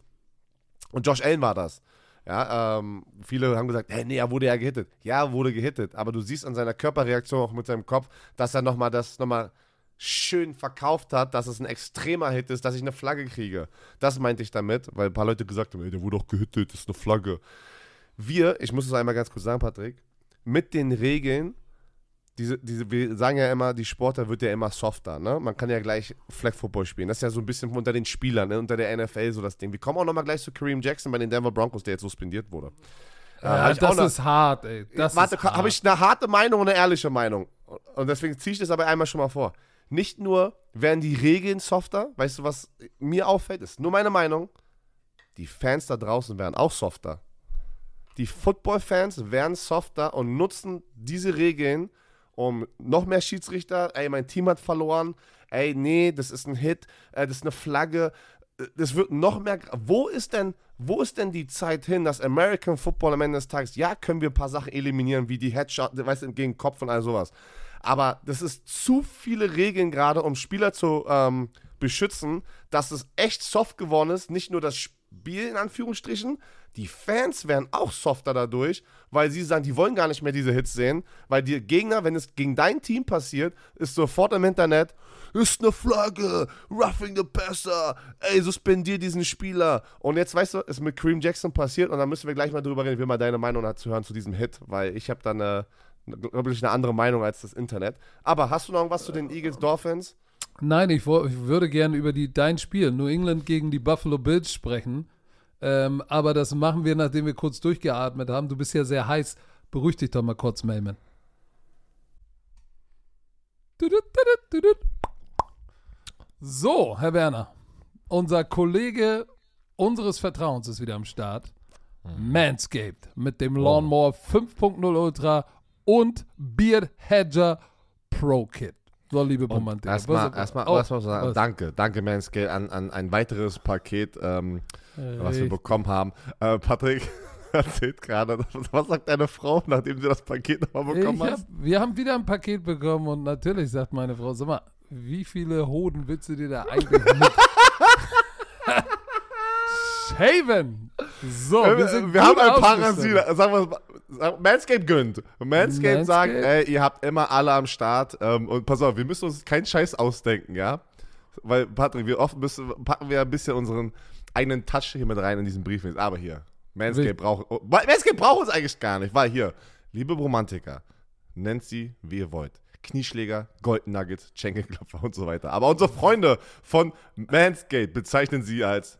und Josh Allen war das. Ja, ähm, viele haben gesagt, hey, nee, er wurde ja gehittet. Ja, er wurde gehittet, aber du siehst an seiner Körperreaktion auch mit seinem Kopf, dass er nochmal das nochmal schön verkauft hat, dass es ein extremer Hit ist, dass ich eine Flagge kriege. Das meinte ich damit, weil ein paar Leute gesagt haben, ey, der wurde doch gehittet, das ist eine Flagge. Wir, ich muss es einmal ganz kurz sagen, Patrick, mit den Regeln, diese, diese, wir sagen ja immer, die Sportler wird ja immer softer, ne? Man kann ja gleich Flag Football spielen. Das ist ja so ein bisschen unter den Spielern, ne? unter der NFL so das Ding. Wir kommen auch nochmal gleich zu Kareem Jackson bei den Denver Broncos, der jetzt suspendiert wurde. Äh, Ja, auch das ist hart, ey. Das Warte, habe ich eine harte Meinung und eine ehrliche Meinung. Und deswegen ziehe ich das aber einmal schon mal vor. Nicht nur werden die Regeln softer, weißt du, was mir auffällt, ist nur meine Meinung, die Fans da draußen werden auch softer. Die Football-Fans werden softer und nutzen diese Regeln, um noch mehr Schiedsrichter, ey, mein Team hat verloren, ey, nee, das ist ein Hit, äh, das ist eine Flagge, äh, das wird noch mehr. Wo ist denn, wo ist denn die Zeit hin, dass American Football am Ende des Tages, ja, können wir ein paar Sachen eliminieren, wie die Headshot, weißt du, gegen Kopf und all sowas. Aber das ist zu viele Regeln gerade, um Spieler zu ähm, beschützen, dass es echt soft geworden ist. Nicht nur das Spiel in Anführungsstrichen, die Fans werden auch softer dadurch, weil sie sagen, die wollen gar nicht mehr diese Hits sehen, weil die Gegner, wenn es gegen dein Team passiert, ist sofort im Internet, ist eine Flagge, roughing the passer, ey, suspendier diesen Spieler. Und jetzt, weißt du, ist mit Kareem Jackson passiert und da müssen wir gleich mal drüber reden, ich will mal deine Meinung dazu hören zu diesem Hit, weil ich habe da eine, glaube ich, eine andere Meinung als das Internet. Aber hast du noch irgendwas zu den Eagles Dolphins? Nein, ich, ich würde gerne über die, dein Spiel, New England gegen die Buffalo Bills sprechen. Ähm, aber das machen wir, nachdem wir kurz durchgeatmet haben. Du bist ja sehr heiß. Beruhig dich doch mal kurz, tudut. So, Herr Werner. Unser Kollege unseres Vertrauens ist wieder am Start. Manscaped mit dem Lawnmower 5.0 Ultra und Beard Hedger Pro Kit. So, liebe Romantik. Erstmal, erstmal, Oh, erstmal sagen, was? danke, danke Manscale an, an ein weiteres Paket, ähm, was wir bekommen haben. Äh, Patrick erzählt gerade, was sagt deine Frau, nachdem sie das Paket nochmal bekommen Ich hab, wir haben wieder ein Paket bekommen und natürlich sagt meine Frau, sag mal, wie viele Hoden willst du dir da eigentlich mit shaven? So, wir sind wir haben ein paar. Rasierer. Sagen wir sag- Manscaped gönnt. Manscaped sagt, ey, ihr habt immer alle am Start. Ähm, und pass auf, wir müssen uns keinen Scheiß ausdenken, ja? Weil, Patrick, wir oft müssen, packen wir ein bisschen unseren eigenen Touch hier mit rein in diesen Brief. Aber hier, Manscaped braucht, oh, Manscaped braucht uns eigentlich gar nicht, weil hier, liebe Romantiker, nennt sie, wie ihr wollt. Knieschläger, Golden Nuggets, Schenkelklopfer und so weiter. Aber unsere Freunde von Manscaped bezeichnen sie als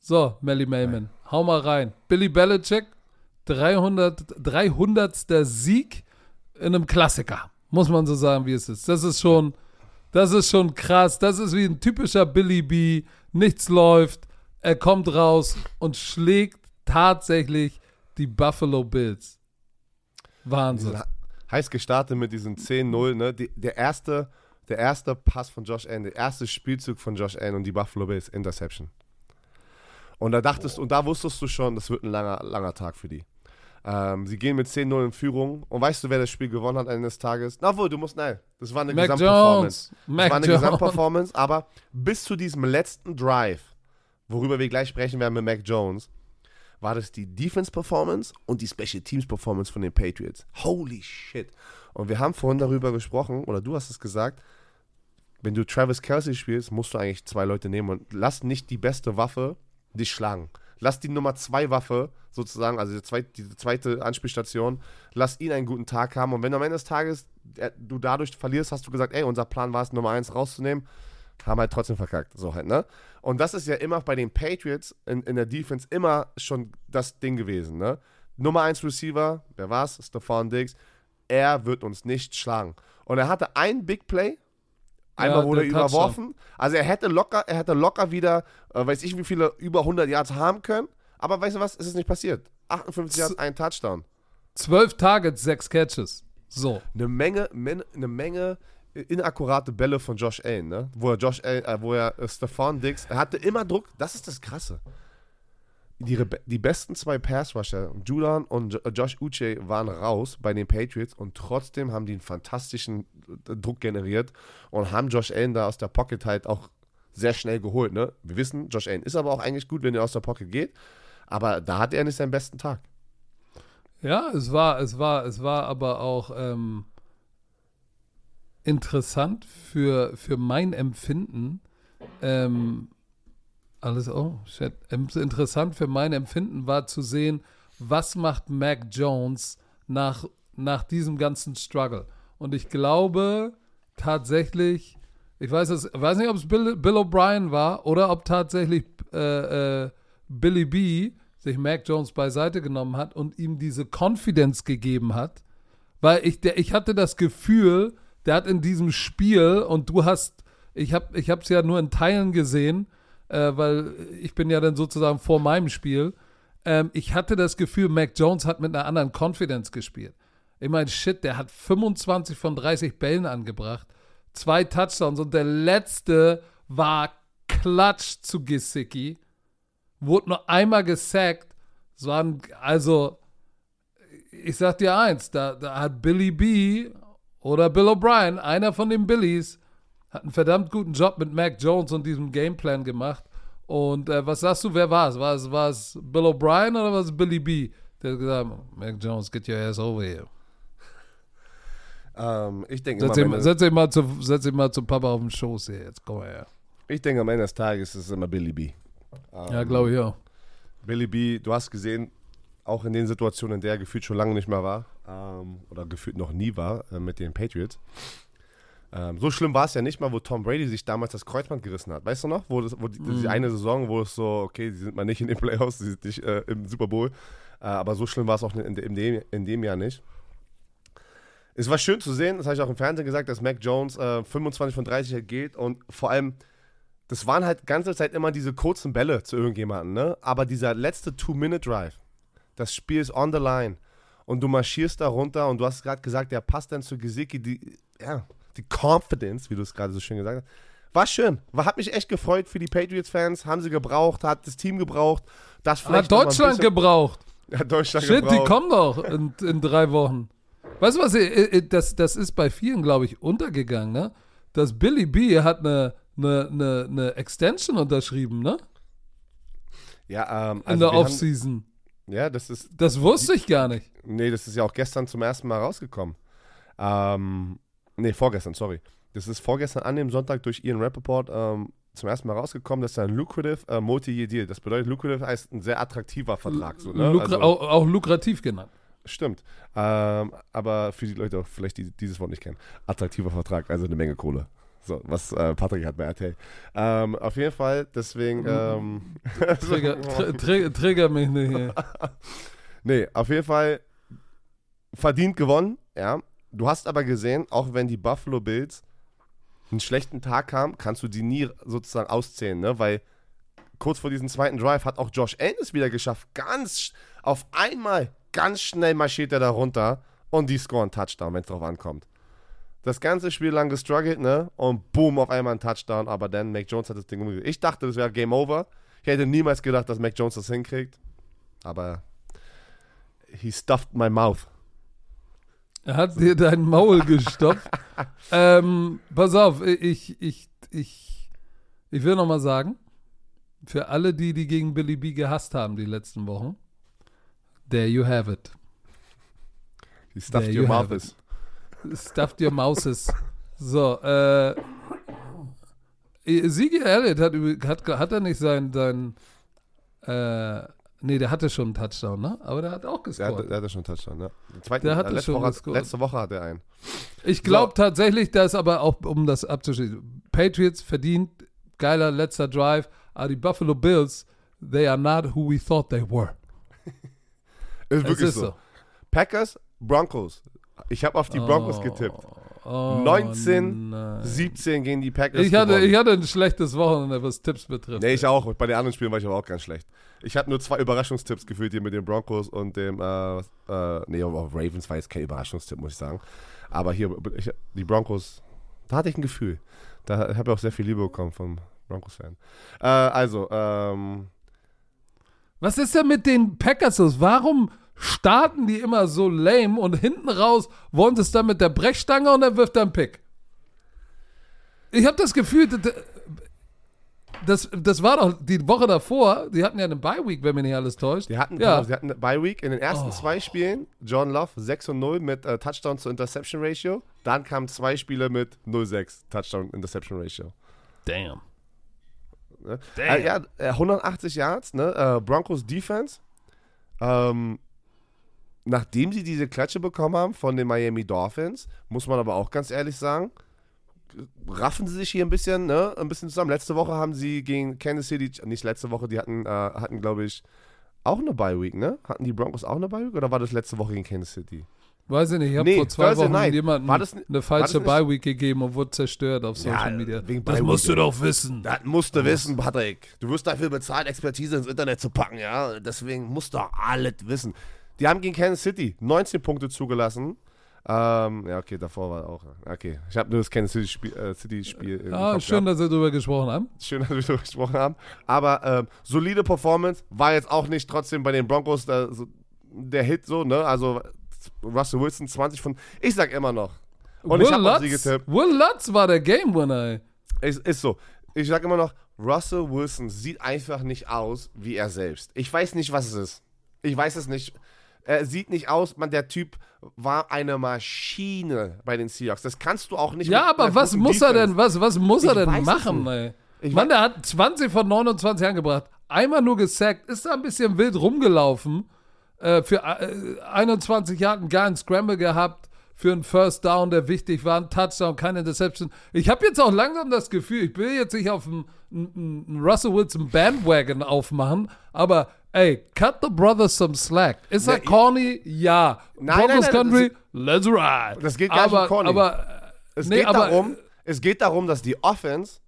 So, Melly Melman, hau mal rein. Billy Belichick, 300, 300. Sieg in einem Klassiker. Muss man so sagen, wie es ist. Das ist schon, das ist schon krass. Das ist wie ein typischer Billy B. Nichts läuft. Er kommt raus und schlägt tatsächlich die Buffalo Bills. Wahnsinn. Heiß gestartet mit diesen 10-0, ne? Die, der, erste, der erste Pass von Josh Allen, der erste Spielzug von Josh Allen und die Buffalo Bills, Interception. Und da dachtest und da wusstest du schon, das wird ein langer, langer Tag für die. Ähm, sie gehen mit 10-0 in Führung. Und weißt du, wer das Spiel gewonnen hat eines Tages? Na wohl, du musst, nein, das war eine Mac Gesamtperformance. Jones. Das war eine Jones. Gesamtperformance, aber bis zu diesem letzten Drive, worüber wir gleich sprechen werden mit Mac Jones, war das die Defense-Performance und die Special Teams-Performance von den Patriots. Holy shit. Und wir haben vorhin darüber gesprochen, oder du hast es gesagt, wenn du Travis Kelsey spielst, musst du eigentlich zwei Leute nehmen und lass nicht die beste Waffe dich schlagen. Lass die Nummer zwei Waffe sozusagen, also die zweite, die zweite Anspielstation, lass ihn einen guten Tag haben. Und wenn am Ende des Tages äh, du dadurch verlierst, hast du gesagt, ey, unser Plan war es, Nummer eins rauszunehmen, haben halt trotzdem verkackt. So halt, ne? Und das ist ja immer bei den Patriots in, in der Defense immer schon das Ding gewesen, ne? Nummer eins Receiver, wer war's? Stephon Diggs. Er wird uns nicht schlagen. Und er hatte ein Big Play, Einmal Ja, wurde er überworfen. Also er hätte locker, er hätte locker wieder, äh, weiß ich wie viele, über 100 Yards haben können. Aber weißt du was, es ist nicht passiert. 58 Yards, ein Touchdown. 12 Targets, 6 Catches. So. Eine Menge, men, eine Menge äh, inakkurate Bälle von Josh Allen, ne? Wo er Josh Allen, äh, wo er äh, Stephon Diggs, er hatte immer Druck. Das ist das Krasse. Die, die besten zwei Pass-Rusher, Judon und Jo- Josh Uche, waren raus bei den Patriots und trotzdem haben die einen fantastischen äh, Druck generiert und haben Josh Allen da aus der Pocket halt auch sehr schnell geholt. Ne? Wir wissen, Josh Allen ist aber auch eigentlich gut, wenn er aus der Pocket geht, aber da hat er nicht seinen besten Tag. Ja, es war, es war, es war aber auch ähm, interessant für, für mein Empfinden. Ähm, alles, oh, shit. Ähm, Interessant für mein Empfinden war zu sehen, was macht Mac Jones nach, nach diesem ganzen Struggle. Und ich glaube tatsächlich, ich weiß, es, weiß nicht, ob es Bill, Bill O'Brien war oder ob tatsächlich äh, äh, Billy B sich Mac Jones beiseite genommen hat und ihm diese Confidence gegeben hat. Weil ich, der, ich hatte das Gefühl, der hat in diesem Spiel und du hast, ich habe es ja nur in Teilen gesehen, äh, weil ich bin ja dann sozusagen vor meinem Spiel. Ähm, ich hatte das Gefühl, Mac Jones hat mit einer anderen Confidence gespielt. Ich meine, shit, der hat 25 von 30 Bällen angebracht, zwei Touchdowns und der letzte war Klatsch zu Gesicki. Wurde nur einmal gesackt. Es waren, also, ich sag dir eins, da, da hat Billy B oder Bill O'Brien, einer von den Billys, hat einen verdammt guten Job mit Mac Jones und diesem Gameplan gemacht. Und äh, was sagst du, wer war es? War es, war es Bill O'Brien oder war es Billy B? Der hat gesagt, Mac Jones, get your ass over here. Ähm, ich denke Setz immer, Ende- setz dich mal zu, setz dich mal zu Papa auf den Schoß hier. Jetzt komm mal her. ich denke am Ende des Tages ist es immer Billy B. Ähm, Ja, glaube ich auch. Billy B, du hast gesehen, auch in den Situationen, in der er gefühlt schon lange nicht mehr war, ähm, oder gefühlt noch nie war, äh, mit den Patriots. Ähm, so schlimm war es ja nicht mal, wo Tom Brady sich damals das Kreuzband gerissen hat. Weißt du noch? Wo, das, wo die, die eine Saison, wo es so, okay, die sind mal nicht in den Playoffs, die sind nicht äh, im Super Bowl. Äh, aber so schlimm war es auch in, in, dem, in dem Jahr nicht. Es war schön zu sehen, das habe ich auch im Fernsehen gesagt, dass Mac Jones äh, 25 von 30 geht und vor allem, das waren halt ganze Zeit immer diese kurzen Bälle zu irgendjemandem, ne? Aber dieser letzte Two-Minute-Drive, das Spiel ist on the line und du marschierst da runter und du hast gerade gesagt, der passt dann zu Gesicki, die, ja, die Confidence, wie du es gerade so schön gesagt hast. War schön. War, hat mich echt gefreut für die Patriots-Fans. Haben sie gebraucht, hat das Team gebraucht. Das vielleicht Hat Deutschland gebraucht. ja, Deutschland Shit, gebraucht. die kommen doch in, in drei Wochen. Weißt du was, das, das ist bei vielen, glaube ich, untergegangen, ne? Dass Billy B hat eine, eine, eine, eine Extension unterschrieben, ne? Ja, ähm, In also der wir haben- Offseason. Ja, das ist, Das wusste ich gar nicht. Nee, das ist ja auch gestern zum ersten Mal rausgekommen. Ähm, nee, vorgestern, sorry. Das ist vorgestern an dem Sonntag durch Ian Rappaport ähm, zum ersten Mal rausgekommen. Das ist ein lucrative äh, Multi-Year-Deal. Das bedeutet, lucrative heißt ein sehr attraktiver Vertrag. So, ne? Lukra also, auch, auch lukrativ genannt. Stimmt. Ähm, aber für die Leute, vielleicht die dieses Wort nicht kennen. Attraktiver Vertrag, also eine Menge Kohle. So, was äh, Patrick hat bei RTL. Ähm, auf jeden Fall, deswegen. Ähm, Trigger, tr tr trigger mich nicht. Hier. Nee, auf jeden Fall verdient gewonnen, ja. Du hast aber gesehen, auch wenn die Buffalo Bills einen schlechten Tag haben, kannst du die nie sozusagen auszählen, ne? Weil kurz vor diesem zweiten Drive hat auch Josh Allen wieder geschafft. Ganz auf einmal, ganz schnell marschiert er da runter und die scoren Touchdown, wenn es drauf ankommt. Das ganze Spiel lang gestruggelt, ne? Und boom, auf einmal ein Touchdown, aber dann Mac Jones hat das Ding umgedreht. Ich dachte, das wäre Game Over. Ich hätte niemals gedacht, dass Mac Jones das hinkriegt. Aber he stuffed my mouth. Er hat dir dein Maul gestopft. ähm, pass auf, ich, ich, ich, ich will noch mal sagen, für alle die, die gegen Billy B gehasst haben die letzten Wochen, there you have it. He stuffed There your you. Is. Stuffed your mouses. So, äh, Siege Elliott hat, hat, hat er nicht sein, sein, äh, nee, der hatte schon einen Touchdown, ne? Aber der hat auch Der, gescored. hatte- der hatte schon einen Touchdown. Den zweiten, Der hatte äh, letzte, schon Woche, gescored. letzte Woche hat er einen. Ich glaube tatsächlich, dass aber auch, um das abzuschließen, Patriots verdient, geiler letzter Drive, aber die Buffalo Bills, they are not who we thought they were. Ist Es wirklich ist so. so. Packers, Broncos. Ich habe auf die Broncos Oh, getippt. Oh, 19, nein. 17 gegen die Packers. Ich hatte, gewonnen. ich hatte ein schlechtes Wochenende, was Tipps betrifft. Nee, ich auch. Bei den anderen Spielen war ich aber auch ganz schlecht. Ich habe nur zwei Überraschungstipps gefühlt hier mit den Broncos und dem, äh, äh, nee, auch Ravens war jetzt kein Überraschungstipp, muss ich sagen. Aber hier, ich, die Broncos, da hatte ich ein Gefühl. Da habe ich auch sehr viel Liebe bekommen vom Broncos-Fan. Äh, also, ähm, Was ist denn mit den Packers los? Warum starten die immer so lame und hinten raus wollen sie es dann mit der Brechstange und er wirft dann Pick? Ich habe das Gefühl, das, das war doch die Woche davor, die hatten ja eine Bye-Week, wenn mich nicht alles täuscht. Die hatten, ja. die hatten eine Bye Week in den ersten Oh. zwei Spielen. Jordan Love 6 und 0 mit äh, Touchdown zu Interception Ratio. Dann kamen zwei Spiele mit 0,6 Touchdown Interception Ratio. Damn. Ne? Damn. Äh, ja, äh, 180 Yards, ne? Äh, Broncos Defense. Ähm, nachdem sie diese Klatsche bekommen haben von den Miami Dolphins, muss man aber auch ganz ehrlich sagen, raffen sie sich hier ein bisschen, ne? Ein bisschen zusammen. Letzte Woche haben sie gegen Kansas City, nicht letzte Woche, die hatten, äh, hatten glaube ich, auch eine Bye Week, ne? Hatten die Broncos auch eine Bye Week oder war das letzte Woche gegen Kansas City? Weiß ich nicht, ich habe Nee, vor zwei Thursday Wochen night. jemandem War das- eine falsche nicht- Bye-Week gegeben und wurde zerstört auf Social Ja, Media. wegen das Bye musst Week, du doch wissen. Das musst du wissen, Patrick. Du wirst dafür bezahlt, Expertise ins Internet zu packen, ja. Deswegen musst du alles wissen. Die haben gegen Kansas City 19 Punkte zugelassen. Ähm, ja, okay, davor war auch. Okay, ich habe nur das Kansas City Spiel. Äh, City -Spiel Ah, schön, gehabt. dass wir darüber gesprochen haben. schön, dass wir darüber gesprochen haben. Aber ähm, solide Performance war jetzt auch nicht trotzdem bei den Broncos der, so, der Hit so, ne? Also Russell Wilson 20 von. Ich sag immer noch. Und ich Will habe auf sie Lutz, getippt. Will Lutz war der Game Winner, ey. Ist, ist so. Ich sag immer noch, Russell Wilson sieht einfach nicht aus wie er selbst. Ich weiß nicht, was es ist. Ich weiß es nicht. Er sieht nicht aus, man, der Typ war eine Maschine bei den Seahawks. Das kannst du auch nicht Ja, aber was muss er Defense. denn, was, was muss er Ich weiß denn machen, ey? Ich Mann, der hat 20 von 29 angebracht, einmal nur gesackt, ist da ein bisschen wild rumgelaufen, äh, für äh, 21 Jahre einen geilen Scramble gehabt, für einen First Down, der wichtig war, ein Touchdown, keine Interception. Ich habe jetzt auch langsam das Gefühl, ich will jetzt nicht auf einen, Russell Wilson Bandwagon aufmachen, aber ey, cut the brothers some slack. Ist er corny? Ja. Nein, Broncos Country? Let's ride. Das geht gar nicht aber, um corny. Aber, Es, nee, geht aber, darum, es geht darum, dass die Offense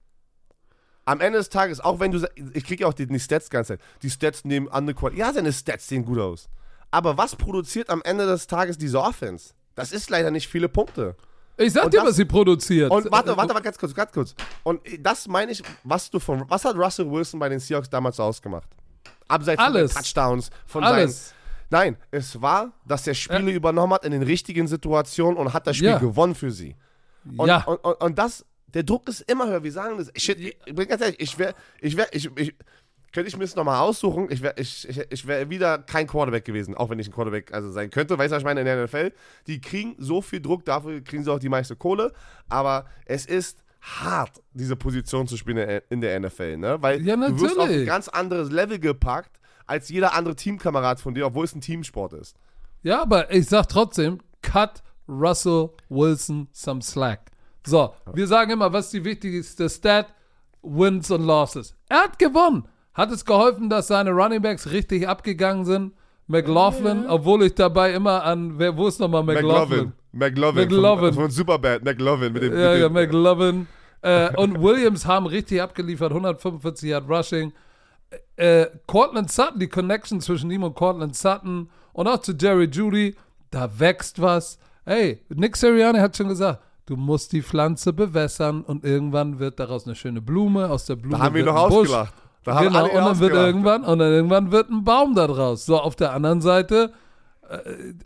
am Ende des Tages, auch wenn du, ich kriege ja auch die, die Stats die ganze Zeit, die Stats nehmen andere Qualität. Ja, seine Stats sehen gut aus. Aber was produziert am Ende des Tages diese Offense? Das ist leider nicht viele Punkte. Ich sag Und dir, das- was sie produziert. Und warte, warte, warte, ganz kurz, ganz kurz. Und das meine ich, was du von, was hat Russell Wilson bei den Seahawks damals ausgemacht? Abseits Alles. von Touchdowns, von Alles. seinen. Nein, es war, dass er Spiele übernommen hat in den richtigen Situationen und hat das Spiel Ja. gewonnen für sie. Und, Ja. und, und, und das, der Druck ist immer höher. Wir sagen das. Ich, ich, ich bin ganz ehrlich, ich wäre, ich wäre, ich, ich, könnte ich mir es nochmal aussuchen, ich wäre ich, ich, ich wär wieder kein Quarterback gewesen, auch wenn ich ein Quarterback also sein könnte, weißt du, was ich meine, in der NFL. Die kriegen so viel Druck, dafür kriegen sie auch die meiste Kohle, aber es ist hart, diese Position zu spielen in der NFL, ne? Weil Ja, du wirst auf ein ganz anderes Level gepackt als jeder andere Teamkamerad von dir, obwohl es ein Teamsport ist. Ja, aber ich sag trotzdem, cut Russell Wilson some slack. So, wir sagen immer, was ist die wichtigste Stat? Wins und Losses. Er hat gewonnen. Hat es geholfen, dass seine Runningbacks richtig abgegangen sind? McLaughlin, obwohl ich dabei immer an, wer, wo ist nochmal McLaughlin? McLovin. McLovin. Von, von Superbad. McLovin. Mit dem, Ja, mit ja, dem, McLovin. äh, und Williams haben richtig abgeliefert, 145 Yard Rushing. Äh, Cortland Sutton, die Connection zwischen ihm und Cortland Sutton und auch zu Jerry Judy, da wächst was. Hey, Nick Sirianni hat schon gesagt, du musst die Pflanze bewässern und irgendwann wird daraus eine schöne Blume, aus der Blume da haben wir noch ein Busch. ausgelacht. Da haben Genau, und dann wird irgendwann, und dann irgendwann wird ein Baum da draus. So, auf der anderen Seite, äh,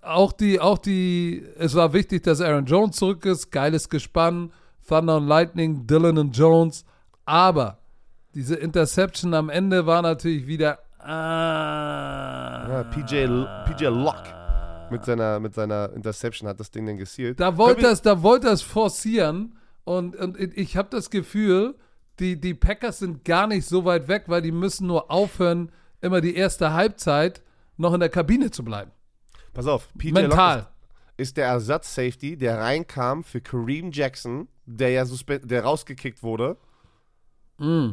auch die, auch die, es war wichtig, dass Aaron Jones zurück ist, geiles Gespann, Thunder und Lightning, Dylan und Jones, aber diese Interception am Ende war natürlich wieder, ah, Ja, PJ, L- PJ Lock mit seiner, mit seiner Interception hat das Ding dann gesealt. Da wollte Können es, da wollte es forcieren. Und, und ich habe das Gefühl, die, die Packers sind gar nicht so weit weg, weil die müssen nur aufhören, immer die erste Halbzeit noch in der Kabine zu bleiben. Pass auf, PJ Mental. Lock ist, ist der Ersatz-Safety, der reinkam für Kareem Jackson, der ja der rausgekickt wurde. Mm.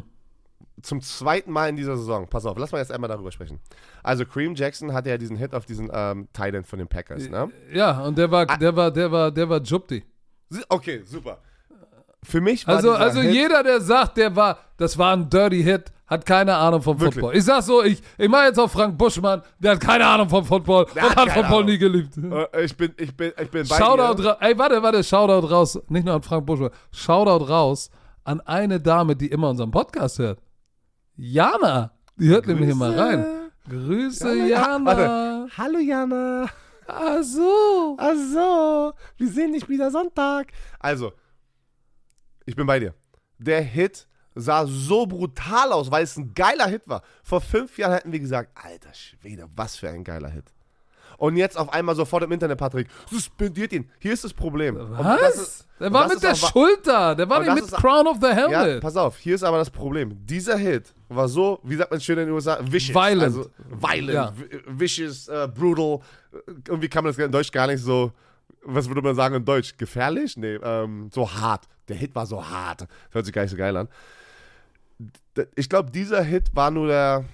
Zum zweiten Mal in dieser Saison. Pass auf, lass mal jetzt einmal darüber sprechen. Also Kareem Jackson hatte ja diesen Hit auf diesen ähm, Tight End von den Packers, ne? Ja, und der war, Ah. der war, der war, der war Jupti. Okay, super. Für mich war Also, also Hit, jeder, der sagt, der war, das war ein Dirty Hit, hat keine Ahnung vom Wirklich. Football. Ich sag so, ich, ich mache jetzt auf Frank Buschmann, der hat keine Ahnung vom Football Der und hat hat keine Football Ahnung. nie geliebt. Äh, ich bin, ich bin, ich bin bei Shoutout, dir. ra- ey, warte, warte, Shoutout raus, nicht nur an Frank Buschmann, Shoutout raus an eine Dame, die immer unseren Podcast hört. Jana, die hört nämlich immer rein. Grüße, Jana. Warte. Hallo Jana. Ach so. Ach so, wir sehen dich wieder Sonntag. Also, ich bin bei dir. Der Hit sah so brutal aus, weil es ein geiler Hit war. Vor fünf Jahren hätten wir gesagt, alter Schwede, was für ein geiler Hit. Und jetzt auf einmal sofort im Internet, Patrick, suspendiert ihn. Hier ist das Problem. Das Was? ist- der war das mit der Schulter. Der war nicht das mit Crown of the Ja, Helmet. pass auf, hier ist aber das Problem. Dieser Hit war so, wie sagt man schön in den USA, vicious. Violent. Also, violent, Ja. vi- vicious, äh, brutal. Irgendwie kann man das in Deutsch gar nicht so, was würde man sagen in Deutsch? Gefährlich? Nee, ähm, so hart. Der Hit war so hart. Das hört sich gar nicht so geil an. Ich glaube, dieser Hit war nur der,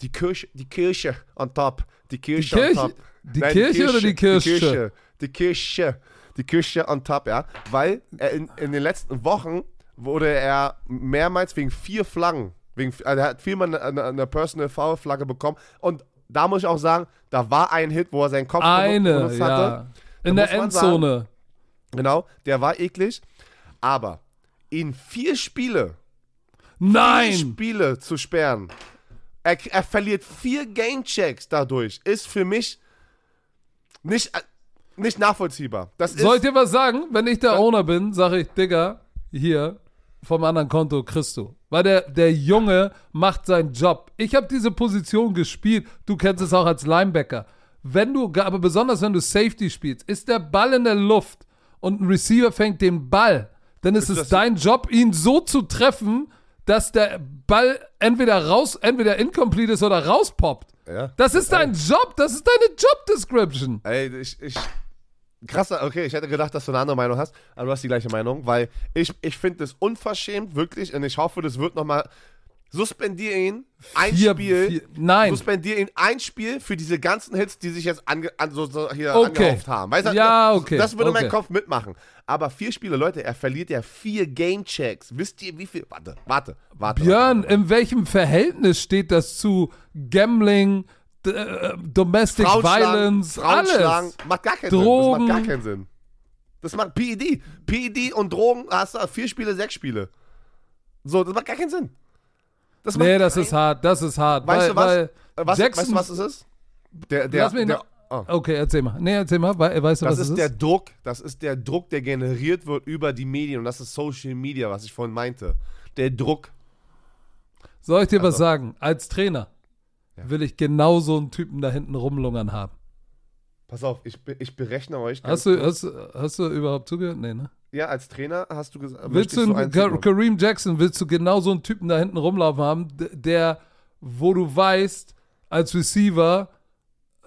die Kirche, die Kirche on top. Die Kirche, Kirche? on top. Die Kirche oder die Kirsche? Die Kirche. Die Kirche. Die Kirche on top, ja. Weil in, in den letzten Wochen wurde er mehrmals wegen vier Flaggen, wegen, also er hat viermal eine, eine, eine Personal Foul Flagge bekommen. Und da muss ich auch sagen, da war ein Hit, wo er seinen Kopf Eine, benutzt hatte. ja. In der man sagen- Endzone. Genau, der war eklig. Aber in vier Spiele, vier Nein! Spiele zu sperren, er, er verliert vier Gamechecks dadurch, ist für mich nicht, nicht nachvollziehbar. Das Soll ich dir was sagen? Wenn ich der Owner bin, sage ich, Digga, hier, vom anderen Konto kriegst du. Weil der, der Junge macht seinen Job. Ich habe diese Position gespielt. Du kennst es auch als Linebacker. Wenn du, aber besonders wenn du Safety spielst, ist der Ball in der Luft und ein Receiver fängt den Ball, dann ist, Ist es dein Job, ihn so zu treffen, dass der Ball entweder raus, entweder incomplete ist oder rauspoppt. Ja. Das ist dein Job, das ist deine Job Description. Ey, ich, ich. Krasser, okay, ich hätte gedacht, dass du eine andere Meinung hast, aber du hast die gleiche Meinung, weil ich, ich finde das unverschämt, wirklich, und ich hoffe, das wird nochmal. Suspendier ihn, ein Vier- Spiel. vier- nein. Suspendier ihn ein Spiel für diese ganzen Hits, die sich jetzt ange, an, so, so hier Okay. angehauft haben. Weißt du, Ja, das- okay, Das würde mein okay. Kopf mitmachen. Aber vier Spiele, Leute, er verliert ja vier Gamechecks. Wisst ihr, wie viel. Warte, warte, warte. Björn, warte, in welchem Verhältnis steht das zu Gambling, äh, Domestic Violence, alles? macht gar keinen Drogen. Sinn. Das macht gar keinen Sinn. Das macht PED. PED und Drogen hast du vier Spiele, sechs Spiele. So, das macht gar keinen Sinn. Das Nee, das keinen- ist hart, das ist hart. Weißt weil, du was? Weil Äh, was Jackson, weißt du, was es ist? Der, der, der, noch- oh. Okay, erzähl mal. Nee, erzähl mal. We- Weißt du, Das was ist es der ist? Druck, das ist der Druck, der generiert wird über die Medien und das ist Social Media, was ich vorhin meinte. Der Druck. Soll ich dir was Also- sagen? Als Trainer will ich genau so einen Typen da hinten rumlungern haben. Pass auf, ich, ich berechne euch. Hast du, hast, hast du überhaupt zugehört? Nee, ne? Ja, als Trainer hast du gesagt, Willst du einen einen Ka- Kareem Jackson, willst du genau so einen Typen da hinten rumlaufen haben, der, wo du weißt, als Receiver,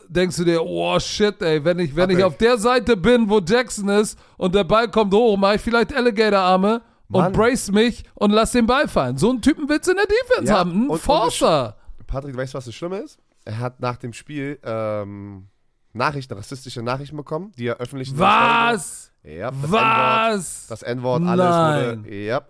denkst du dir, oh shit, ey, wenn ich, wenn ich Patrick. auf der Seite bin, wo Jackson ist und der Ball kommt hoch, mach ich vielleicht Alligator-Arme und brace mich und lass den Ball fallen. So einen Typen willst du in der Defense Ja, haben, und Forcer. Patrick, weißt du, was das Schlimme ist? Er hat nach dem Spiel ähm, Nachrichten, rassistische Nachrichten bekommen, die er öffentlich Was? Ja, das N-Wort, Was? das N-Wort, Nein. alles wurde. Ja.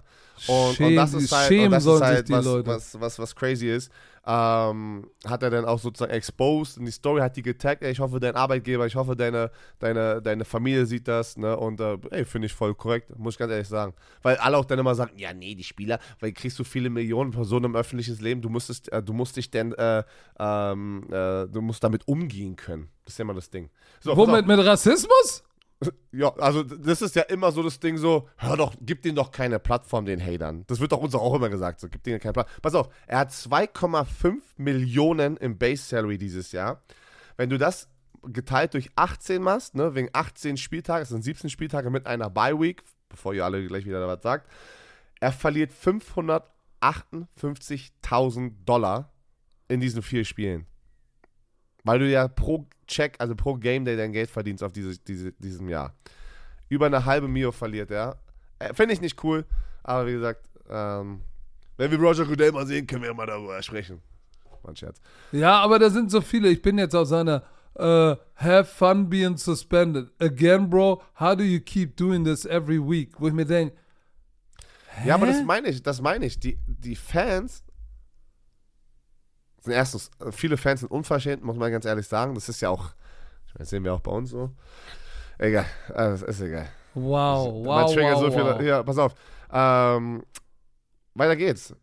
Und, und das ist halt, und das ist halt was. Was, was, was crazy ist. Ähm, hat er dann auch sozusagen exposed in die Story, hat die getaggt, ey, ich hoffe, dein Arbeitgeber, ich hoffe, deine, deine, deine Familie sieht das, ne? Und äh, ey, finde ich voll korrekt, muss ich ganz ehrlich sagen. Weil alle auch dann immer sagen, ja, nee, die Spieler, weil kriegst du viele Millionen Personen im öffentlichen Leben, du musstest, äh, du musst dich denn, äh, ähm, äh, du musst damit umgehen können. Das ist ja immer das Ding. So. Womit? Mit Rassismus? Ja, also das ist ja immer so das Ding so, hör doch, gib denen doch keine Plattform, den Hatern. Das wird doch uns auch immer gesagt, so, gib denen keine Plattform. Pass auf, er hat 2,5 Millionen im Base Salary dieses Jahr. Wenn du das geteilt durch 18 machst, ne, wegen 18 Spieltage, das sind 17 Spieltage mit einer Bye Week, bevor ihr alle gleich wieder was sagt, er verliert 558.000 Dollar in diesen vier Spielen. Weil du ja pro Check, also pro Game Day dein Geld verdienst auf diese, diese, diesem Jahr. Über eine halbe Mio verliert er. Äh, Finde ich nicht cool, aber wie gesagt, ähm, wenn wir Roger Goodell mal sehen, können wir mal darüber sprechen. Mein Scherz. Ja, aber da sind so viele. Ich bin jetzt auf seiner äh, Have fun being suspended. Again, bro, how do you keep doing this every week? Wo ich mir denke, Ja, aber das meine ich, das meine ich. Die, die Fans sind erstens, äh, viele Fans sind unverschämt, muss man ganz ehrlich sagen. Das ist ja auch, das sehen wir auch bei uns so. Egal, äh, das ist egal. wow, Man wow, triggert wow, so viele. wow. Ja, pass auf. Ähm, weiter geht's.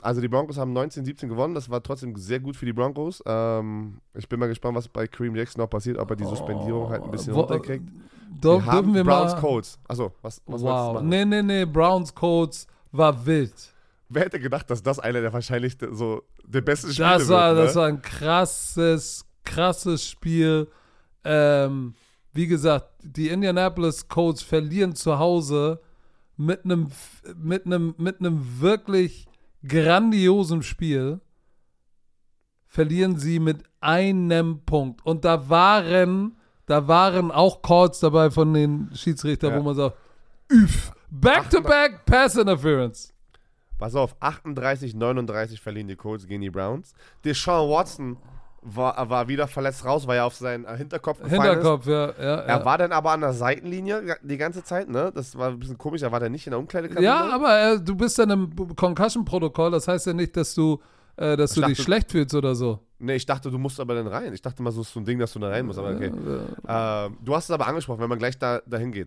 Also die Broncos haben 19-17 gewonnen. Das war trotzdem sehr gut für die Broncos. Ähm, ich bin mal gespannt, was bei Kareem Jackson noch passiert, ob er die Suspendierung halt ein bisschen Wo- runterkriegt. Doch, wir haben dürfen wir Browns mal. Colts. Achso, was, was wolltest du wow. machen? Nee, nee, nee. Browns Codes war wild. Wer hätte gedacht, dass das einer der wahrscheinlich so der beste Spiele Das war, wird, ne? das war ein krasses, krasses Spiel. Ähm, wie gesagt, die Indianapolis Colts verlieren zu Hause mit einem mit einem mit einem wirklich grandiosen Spiel. Verlieren sie mit einem Punkt und da waren da waren auch Calls dabei von den Schiedsrichtern, Ja. wo man sagt, üff, back to back Pass Interference. Pass auf, 38, 39 verlieren die Colts gegen die Browns. Deshaun Watson war, war wieder verletzt raus, weil er auf seinen äh, Hinterkopf gefallen Hinterkopf, ja, ja, ist. Er ja. war dann aber an der Seitenlinie die ganze Zeit, ne? Das war ein bisschen komisch, er war dann nicht in der Umkleidekabine. Ja, aber äh, du bist dann im Concussion-Protokoll, das heißt ja nicht, dass du, äh, dass du Ich dich dachte- schlecht fühlst oder so. Nee, ich dachte, du musst aber dann rein. Ich dachte mal, so ist so ein Ding, dass du da rein musst, aber okay. Ähm, du hast es aber angesprochen, wenn man gleich da, dahin geht.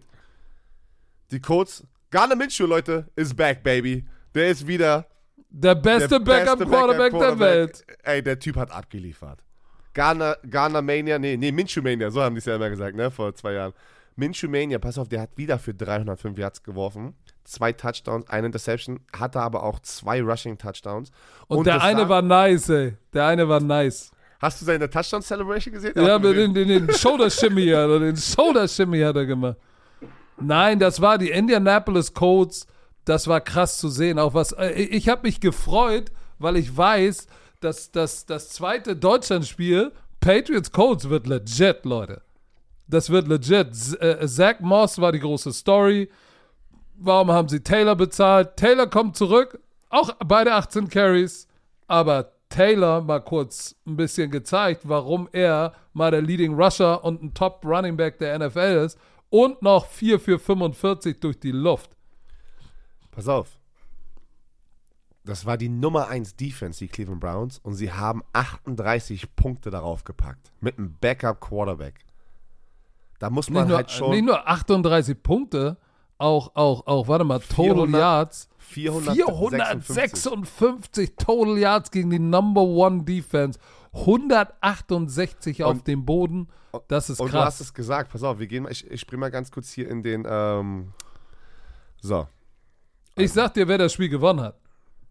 Die Colts, Garner Minshew, Leute, is back, baby. Der ist wieder Der beste Backup-Quarterback der. Welt. Ey, der Typ hat abgeliefert. Garner, Garner Mania, nee, nee, Minshew Mania, so haben die es ja immer gesagt, ne, vor zwei Jahren. Minshew Mania, pass auf, der hat wieder für 305 Yards geworfen. Zwei Touchdowns, eine Interception, hatte aber auch zwei Rushing Touchdowns. Und, der eine war nice, ey. Der eine war nice. Hast du seine Touchdown Celebration gesehen? Ja, den, den, den Shoulder-Shimmy er, den Shoulder-Shimmy hat er gemacht. Nein, das war die Indianapolis Colts. Das war krass zu sehen. Auch was, äh, ich habe mich gefreut, weil ich weiß, dass, dass das zweite Deutschlandspiel Patriots Colts wird legit, Leute. Das wird legit. Äh, Zach Moss war die große Story. Warum haben sie Taylor bezahlt? Taylor kommt zurück, auch beide 18 Carries, aber Taylor mal kurz ein bisschen gezeigt, warum er mal der Leading Rusher und ein Top Running Back der NFL ist und noch 4 für 45 durch die Luft. Pass auf. Das war die Nummer 1 Defense, die Cleveland Browns, und sie haben 38 Punkte darauf gepackt. Mit einem Backup-Quarterback. Da muss man nur, halt schon nicht nur 38 Punkte, auch, auch, auch, warte mal, Total 400 Yards. 456. 456 Total Yards gegen die Number One Defense. 168 auf Und- dem Boden. Das ist Und du hast krass. es gesagt, pass auf, wir gehen mal, ich, ich spring mal ganz kurz hier in den, ähm, so, Ich sag dir, wer das Spiel gewonnen hat.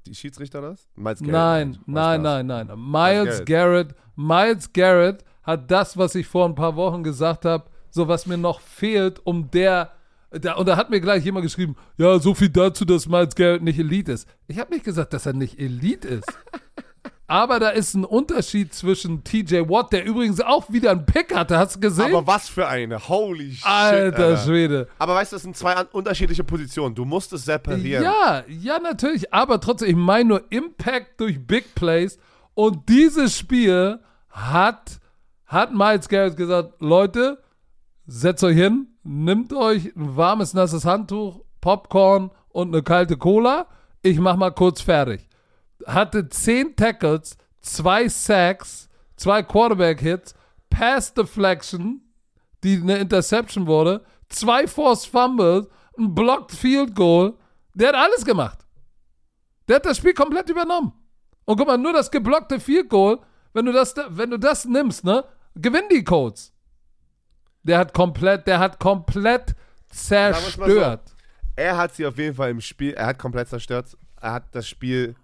die Schiedsrichter das? Miles Garrett. Nein, nein, nein, nein. Miles Garrett. Miles Garrett hat das, was ich vor ein paar Wochen gesagt habe, so was mir noch fehlt, um der, da, und da hat mir gleich jemand geschrieben, ja, so viel dazu, dass Miles Garrett nicht Elite ist. Ich habe nicht gesagt, dass er nicht Elite ist. Aber da ist ein Unterschied zwischen TJ Watt, der übrigens auch wieder einen Pick hatte, hast du gesehen? Aber was für eine, holy shit, Alter Schwede. Aber weißt du, das sind zwei unterschiedliche Positionen, du musst es separieren. Ja, ja, natürlich. Aber trotzdem, ich meine nur Impact durch Big Plays. Und dieses Spiel hat, hat Miles Garrett gesagt: Leute, setzt euch hin, nimmt euch ein warmes, nasses Handtuch, Popcorn und eine kalte Cola. Ich mach mal kurz fertig. Hatte 10 Tackles, zwei Sacks, zwei Quarterback-Hits, Pass Deflection, die eine Interception wurde, zwei Forced Fumbles, ein Blocked Field Goal. Der hat alles gemacht. Der hat das Spiel komplett übernommen. Und guck mal, nur das geblockte Field Goal, wenn du das, wenn du das nimmst, ne, gewinnen die Colts. Der hat komplett, der hat komplett mal so. zerstört. Er hat sie auf jeden Fall im Spiel, er hat komplett zerstört. Er hat das Spiel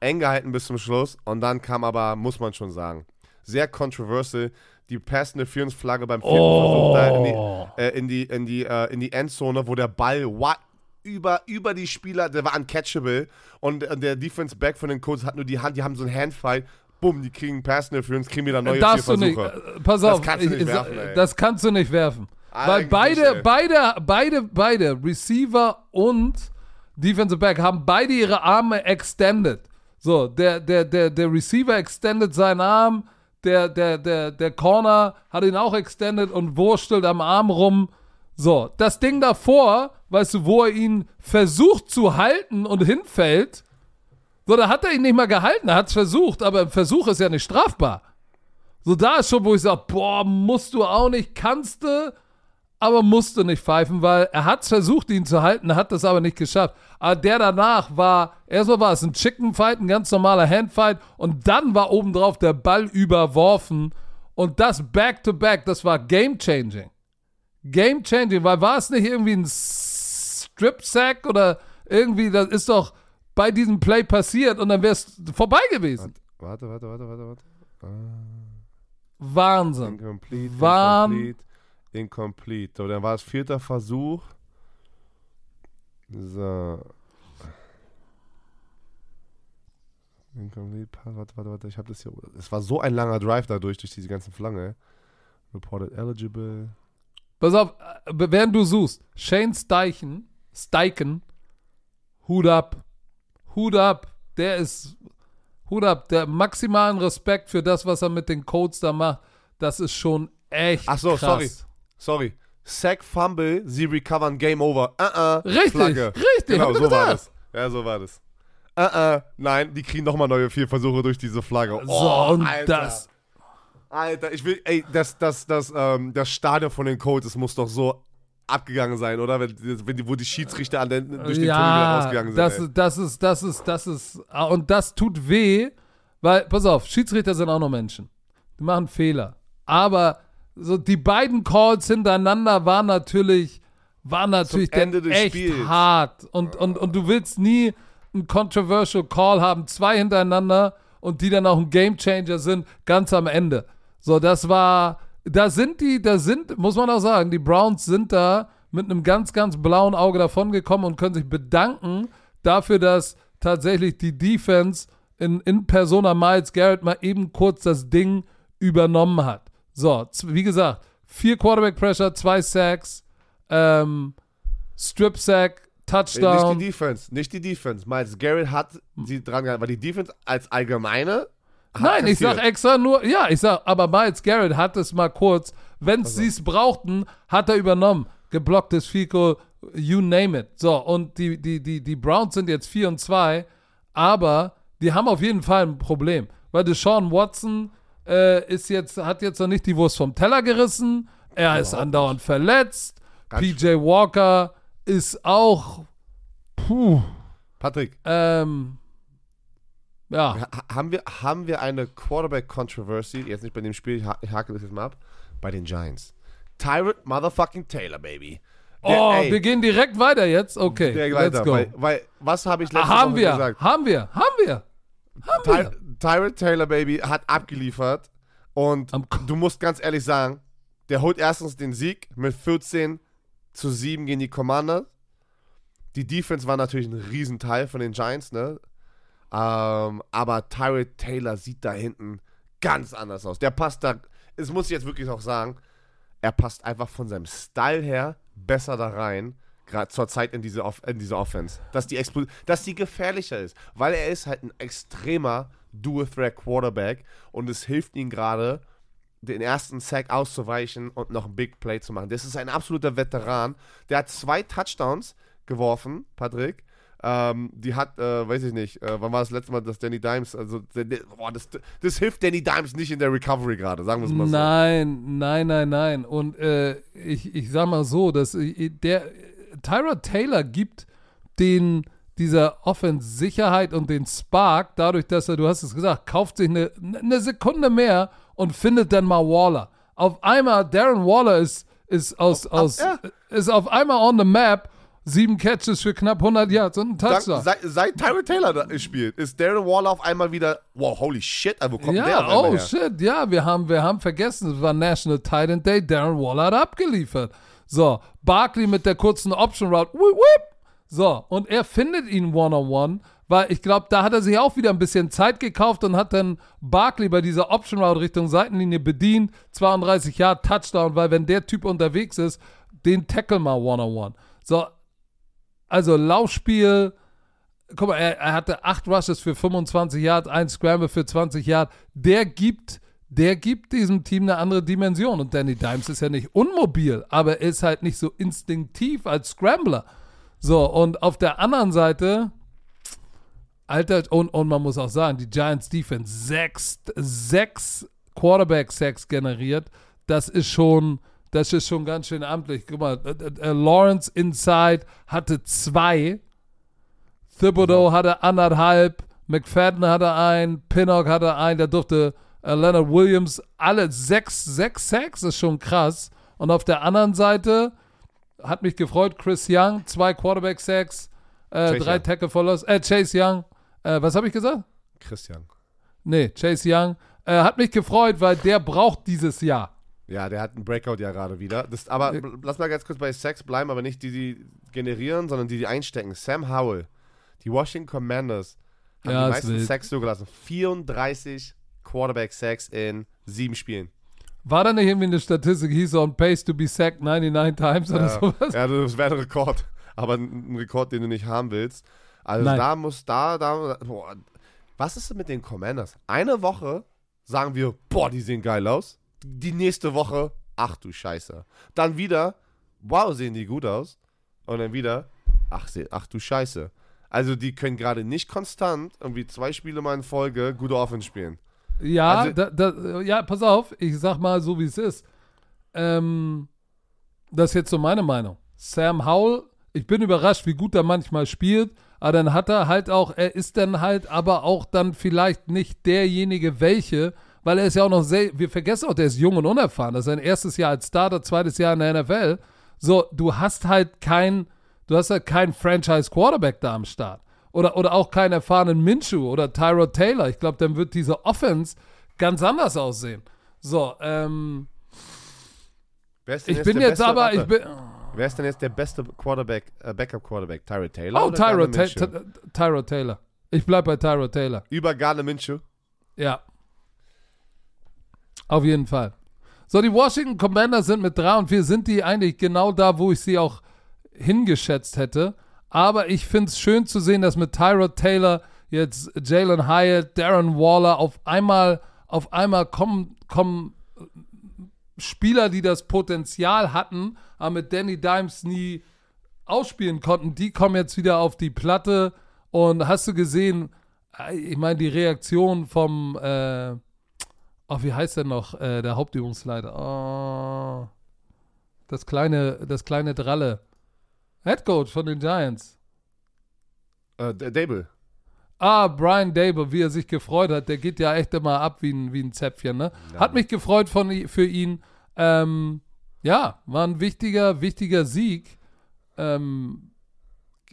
eng gehalten bis zum Schluss und dann kam aber, muss man schon sagen, sehr controversial. Die Pass Interference Flagge beim vierten Oh. Versuch da in die, äh, in die, in die, äh, in die Endzone, wo der Ball wa- über, über die Spieler, der war uncatchable und äh, der Defense Back von den Colts hat nur die Hand, die haben so einen Handfight. Bumm, die kriegen Pass Interference, kriegen wieder neue Darfst vier du nicht. Versuche. äh, Pass Das auf, kannst du nicht ich- werfen, ey. das kannst du nicht werfen. Weil Eigentlich beide, nicht, beide, beide, beide, Receiver und Defensive Back, haben beide ihre Arme extended. So, der, der, der, der Receiver extended seinen Arm, der, der, der, der Corner hat ihn auch extended und wurstelt am Arm rum. So, das Ding davor, weißt du, wo er ihn versucht zu halten und hinfällt, so, da hat er ihn nicht mal gehalten, er hat es versucht, aber ein Versuch ist ja nicht strafbar. So, da ist schon, wo ich sage, boah, musst du auch nicht, kannst du, aber musst du nicht pfeifen, weil er hat versucht, ihn zu halten, hat das aber nicht geschafft. Aber der danach war, erstmal war es ein Chicken Fight, ein ganz normaler Handfight und dann war obendrauf der Ball überworfen und das Back-to-Back, das war game-changing. Game-changing, weil war es nicht irgendwie ein Strip-Sack oder irgendwie, das ist doch bei diesem Play passiert und dann wäre es vorbei gewesen. Warte, warte, warte, warte, warte. Wahnsinn. Incomplete, Wahn- incomplete, incomplete. So, dann war es vierter Versuch. So. Incomplete, Pass, warte, warte, warte, ich habe das hier. Es war so ein langer Drive dadurch, durch diese ganzen Flange. Reported eligible. Pass auf, äh, während du suchst, Shane Steichen, Steichen, Hut ab. Hut ab. Der ist, Hut ab. Der maximalen Respekt für das, was er mit den Codes da macht. Das ist schon echt Ach so, krass. sorry. Sorry. Sack, Fumble, sie recovern, Game Over. Uh -uh, Richtig, Flagge. richtig, Genau, so war gesagt. das. Ja, so war das. Uh nein, die kriegen nochmal neue vier Versuche durch diese Flagge. So, Oh, und Alter. das. Alter, ich will, ey, das, das, das, ähm, das Stadion von den Colts, das muss doch so abgegangen sein, oder? Wenn, wenn die, wo die Schiedsrichter an den, durch den Tunnel wieder ja, rausgegangen sind. das, ey. das ist, das ist, das ist, ah, und das tut weh, weil, pass auf, Schiedsrichter sind auch noch Menschen. Die machen Fehler. Aber so die beiden Calls hintereinander waren natürlich, waren natürlich dann Ende echt Spiels. hart. Und, und, und du willst nie einen controversial Call haben, zwei hintereinander und die dann auch ein Gamechanger sind, ganz am Ende. So, das war, da sind die, da sind, muss man auch sagen, die Browns sind da mit einem ganz, ganz blauen Auge davongekommen und können sich bedanken dafür, dass tatsächlich die Defense in, in Persona Miles Garrett mal eben kurz das Ding übernommen hat. So, wie gesagt, vier Quarterback Pressure, zwei Sacks, ähm, Strip Sack, Ey, Nicht Touchdown. die Defense, nicht die Defense. Miles Garrett hat sie dran gehalten, weil die Defense als allgemeine. Nein, ich sag kassiert. extra nur, ja, ich sag, aber Miles Garrett hat es mal kurz, wenn sie es brauchten, hat er übernommen. Geblocktes Fico, you name it. So, und die, die, die, die Browns sind jetzt 4 und 2, aber die haben auf jeden Fall ein Problem. Weil Deshaun Watson äh, ist jetzt, hat jetzt noch nicht die Wurst vom Teller gerissen. Er ist andauernd verletzt. Ganz PJ Walker ist auch, puh, Patrick, ähm, ja. ha haben, wir, haben wir eine Quarterback-Controversy, jetzt nicht bei dem Spiel, ich, ha hake das jetzt mal ab, bei den Giants. Tyrant Motherfucking Taylor, baby. Der- Oh, ey, wir gehen direkt weiter jetzt? Okay, let's weiter, go. weil, weil, was habe ich letzte Ah, haben Woche wir, gesagt? haben wir, haben wir. Haben Ty Tyrant Taylor, Baby, hat abgeliefert. Und du musst ganz ehrlich sagen, der holt erstens den Sieg mit 14 zu 7 gegen die Commanders. Die Defense war natürlich ein Riesenteil von den Giants, ne? Ähm, aber Tyrant Taylor sieht da hinten ganz anders aus. Der passt da, es muss ich jetzt wirklich auch sagen, er passt einfach von seinem Style her besser da rein, gerade zur Zeit in diese, Off in diese Offense. Dass die, dass die gefährlicher ist, weil er ist halt ein extremer Dual-Threat-Quarterback und es hilft ihm gerade, den ersten Sack auszuweichen und noch ein Big Play zu machen. Das ist ein absoluter Veteran. Der hat zwei Touchdowns geworfen, Patrick. Ähm, die hat, äh, weiß ich nicht, äh, wann war das letzte Mal, dass Danny Dimes, also, boah, das, das hilft Danny Dimes nicht in der Recovery gerade, sagen wir es mal so. Nein, nein, nein, nein. Und äh, ich, ich sag mal so, dass äh, der Tyra Taylor gibt den dieser Offense Sicherheit und den Spark, dadurch, dass er, du hast es gesagt, kauft sich eine, eine Sekunde mehr und findet dann mal Waller. Auf einmal, Darren Waller ist, ist aus, aus, ja. ist auf einmal on the map, sieben Catches für knapp 100 Yards und ein Touchdown. seit, seit Tyrant Taylor da spielt, ist Darren Waller auf einmal wieder, wow, holy shit, wo kommt der Ja, auf einmal oh her? shit, ja, wir haben, wir haben vergessen, es war National Titan Day, Darren Waller hat abgeliefert. So, Barkley mit der kurzen Option Route, whip, whip. So, und er findet ihn one-on-one, weil ich glaube, da hat er sich auch wieder ein bisschen Zeit gekauft und hat dann Barkley bei dieser Option Route Richtung Seitenlinie bedient, 32 Jahre Touchdown, weil wenn der Typ unterwegs ist, den tackle mal one-on-one. So, also Laufspiel, guck mal, er, er hatte acht Rushes für 25 Yards, ein Scramble für 20 Yards. Der gibt, der gibt diesem Team eine andere Dimension. Und Danny Dimes ist ja nicht unmobil, aber er ist halt nicht so instinktiv als Scrambler. So, und auf der anderen Seite, Alter, und, und man muss auch sagen, die Giants Defense sechs, sechs Quarterback-Sacks generiert. Das ist schon, das ist schon ganz schön amtlich. Guck mal, äh, äh, Lawrence Inside hatte zwei. Thibodeau hatte anderthalb, McFadden hatte einen, Pinnock hatte einen, der durfte äh, Leonard Williams alle sechs, sechs Sacks, ist schon krass. Und auf der anderen Seite hat mich gefreut, Chris Young, zwei Quarterback-Sacks, Äh, drei Young. Tackle for Loss. Äh, Chase Young. Äh, was habe ich gesagt? Christian. Nee, Chase Young. Äh, hat mich gefreut, weil der braucht dieses Jahr. Ja, der hat einen Breakout ja gerade wieder. Das, aber Ja. lass mal ganz kurz bei Sex bleiben, aber nicht die, die generieren, sondern die, die einstecken. Sam Howell, die Washington Commanders, haben Ja, die ist meisten. Sacks zugelassen. 34 Quarterback-Sacks in sieben Spielen. War da nicht irgendwie eine Statistik, hieß on pace to be sacked 99 times oder Ja, sowas? ja, das wäre ein Rekord. Aber ein ein Rekord, den du nicht haben willst. Also Nein. da muss, da, da, boah. Was ist denn mit den Commanders? Eine Woche sagen wir, boah, die sehen geil aus. Die nächste Woche, ach du Scheiße. Dann wieder, wow, sehen die gut aus. Und dann wieder, ach, ach du Scheiße. Also die können gerade nicht konstant irgendwie zwei Spiele mal in Folge gute Offense spielen. Ja, Also- da, da, ja, pass auf, ich sag mal so, wie es ist. Ähm, das ist jetzt so meine Meinung. Sam Howell, ich bin überrascht, wie gut er manchmal spielt, aber dann hat er halt auch, er ist dann halt aber auch dann vielleicht nicht derjenige, welche, weil er ist ja auch noch sehr, wir vergessen auch, der ist jung und unerfahren. Das ist sein erstes Jahr als Starter, zweites Jahr in der NFL. So, du hast halt kein, du hast halt keinen Franchise-Quarterback da am Start. Oder, oder auch keinen erfahrenen Minshew oder Tyrod Taylor. Ich glaube, dann wird diese Offense ganz anders aussehen. So, ähm, Wer ist denn ich bin jetzt beste- aber, ich bin, Wer ist denn jetzt der beste Quarterback, äh, Backup-Quarterback? Tyrod Taylor? oh, Tyrod, Ta? Ta Tyrod Taylor. Ich bleib bei Tyrod Taylor. Über Gardner Minshew? Ja. Auf jeden Fall. So, die Washington Commanders sind mit 3 und 4, sind die eigentlich genau da, wo ich sie auch hingeschätzt hätte. Aber ich finde es schön zu sehen, dass mit Tyrod Taylor jetzt Jalen Hyatt, Darren Waller auf einmal, auf einmal kommen, kommen Spieler, die das Potenzial hatten, aber mit Danny Dimes nie ausspielen konnten, die kommen jetzt wieder auf die Platte. Und hast du gesehen, äh, ich meine, die Reaktion vom, äh, oh, wie heißt der noch, äh, der Hauptübungsleiter? Oh, das kleine, das kleine Dralle. Head Coach von den Giants. Äh, Dable. Ah, Brian Dable, wie er sich gefreut hat, der geht ja echt immer ab wie ein, wie ein Zäpfchen, ne? Hat mich gefreut von, für ihn. Ähm, ja, war ein wichtiger, wichtiger Sieg ähm,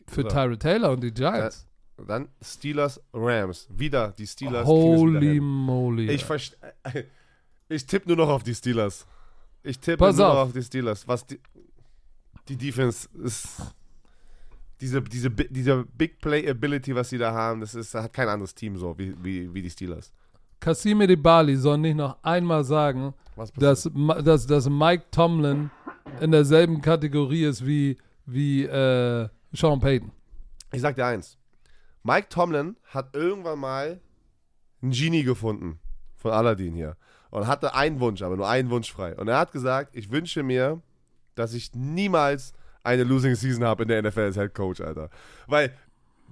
für So. Tyrod Taylor und die Giants. Dann Steelers, Rams. Wieder die Steelers. Holy moly. Ich, ich tippe nur noch auf die Steelers. Ich tippe Pass nur auf. noch auf die Steelers. Was die, die Defense ist. Diese, diese, diese Big Play Ability, was sie da haben, das ist, hat kein anderes Team so wie, wie, wie die Steelers. Cassime de Bali soll nicht noch einmal sagen, dass, dass, dass Mike Tomlin in derselben Kategorie ist wie, wie äh, Sean Payton. Ich sag dir eins. Mike Tomlin hat irgendwann mal einen Genie gefunden von Aladdin hier und hatte einen Wunsch, aber nur einen Wunsch frei. Und er hat gesagt, ich wünsche mir, dass ich niemals eine Losing Season habe in der NFL als Head Coach, Alter. Weil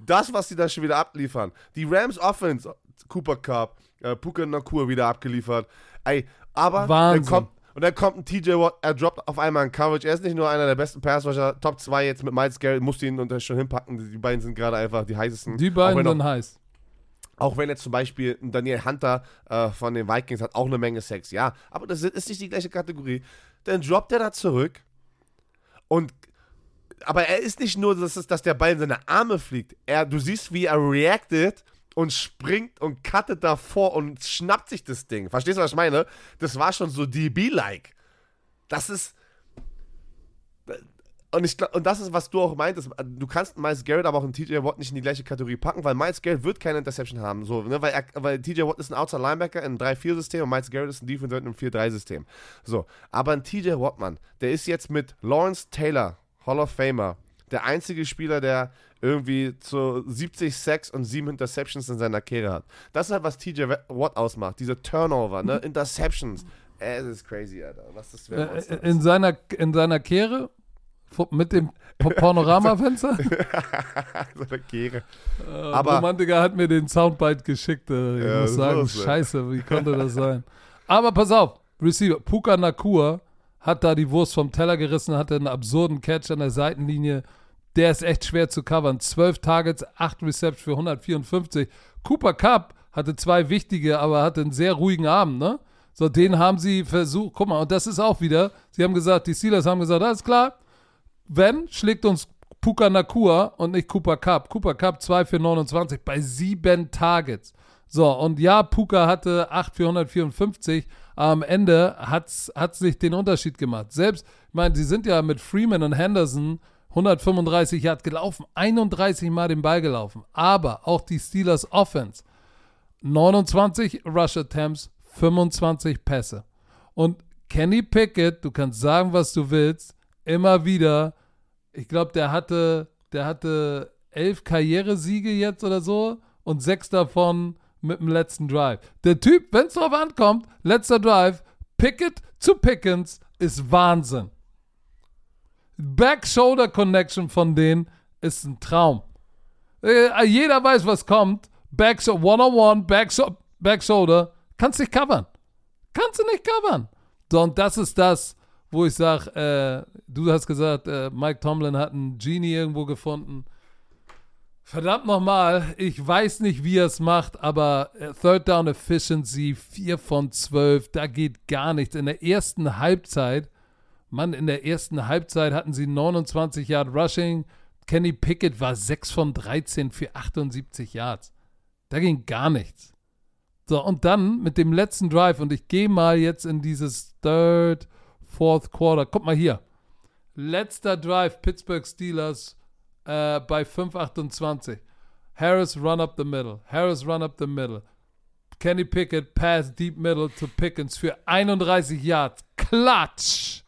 das, was sie da schon wieder abliefern, die Rams Offense, Cooper Cup, äh, Puka Nakur wieder abgeliefert, ey, aber Wahnsinn. dann kommt und dann kommt ein TJ Watt, er droppt auf einmal ein Coverage. Er ist nicht nur einer der besten Passwasher, Top 2 jetzt mit Miles Garrett, musste ihn unter schon hinpacken. Die beiden sind gerade einfach die heißesten. Die beiden sind heiß. auch wenn jetzt zum Beispiel ein Daniel Hunter äh, von den Vikings hat auch eine Menge Sex, ja. Aber das ist nicht die gleiche Kategorie. Dann droppt er da zurück und aber er ist nicht nur, dass, es- dass der Ball in seine Arme fliegt. Er, du siehst, wie er reactet und springt und cuttet davor und schnappt sich das Ding. Verstehst du, was ich meine? Das war schon so DB-like. Das ist. Und, ich, glaub- und das ist, was du auch meintest. Du kannst Miles Garrett aber auch einen TJ Watt nicht in die gleiche Kategorie packen, weil Miles Garrett wird keine Interception haben. So, ne? weil, er, weil TJ Watt ist ein Outside Linebacker in einem 3-4-System und Miles Garrett ist ein Defense in einem 4-3-System. So, aber ein TJ Watt, Mann, der ist jetzt mit Lawrence Taylor, Hall of Famer, der einzige Spieler, der irgendwie zu 70 Sacks und 7 Interceptions in seiner Karriere hat. Das ist halt, was TJ Watt ausmacht. Diese Turnover, ne? Interceptions. Äh, Es ist crazy, Alter. Was das für ein Äh, Monster in, seiner, in seiner Kehre mit dem Pa- Panoramafenster. so eine Kehre. Äh, Aber- Romantiker hat mir den Soundbite geschickt. Äh, ich Ja, muss sagen, ist scheiße, wie konnte das sein? Aber pass auf, Receiver, Puka Nakur hat da die Wurst vom Teller gerissen, hatte einen absurden Catch an der Seitenlinie. Der ist echt schwer zu covern. 12 Targets, 8 Recepts für 154. Cooper Cup hatte zwei wichtige, aber hatte einen sehr ruhigen Abend, ne? So, den haben sie versucht, guck mal, und das ist auch wieder, sie haben gesagt, die Steelers haben gesagt, alles klar, wenn, schlägt uns Puka Nakua und nicht Cooper Cup. Cooper Cup 2 für 29 bei sieben Targets. So, und ja, Puka hatte 8 für 154. Am Ende hat es nicht den Unterschied gemacht. Selbst, ich meine, sie sind ja mit Freeman und Henderson 135 Yards gelaufen, 31 Mal den Ball gelaufen. Aber auch die Steelers Offense, 29 Rush Attempts, 25 Pässe. Und Kenny Pickett, du kannst sagen, was du willst, immer wieder, ich glaube, der hatte, der hatte elf Karrieresiege jetzt oder so und sechs davon mit dem letzten Drive. Der Typ, wenn es drauf ankommt, letzter Drive, Pickett zu Pickens ist Wahnsinn. Back-Shoulder-Connection von denen ist ein Traum. Äh, jeder weiß, was kommt. Back One-on-one, Back-Shoulder, back kannst nicht covern. Kannst du nicht covern. So, und das ist das, wo ich sage, äh, du hast gesagt, äh, Mike Tomlin hat einen Genie irgendwo gefunden. Verdammt nochmal, ich weiß nicht, wie er es macht, aber äh, Third Down Efficiency, 4 von 12, da geht gar nichts. In der ersten Halbzeit, Mann, in der ersten Halbzeit hatten sie 29 Yard Rushing. Kenny Pickett war 6 von 13 für 78 Yards. Da ging gar nichts. So, und dann mit dem letzten Drive, und ich gehe mal jetzt in dieses Third, Fourth Quarter. Guck mal hier. Letzter Drive, Pittsburgh Steelers äh, bei 5,28. Harris run up the middle. Harris run up the middle. Kenny Pickett pass deep middle to Pickens für 31 Yards. Klatsch!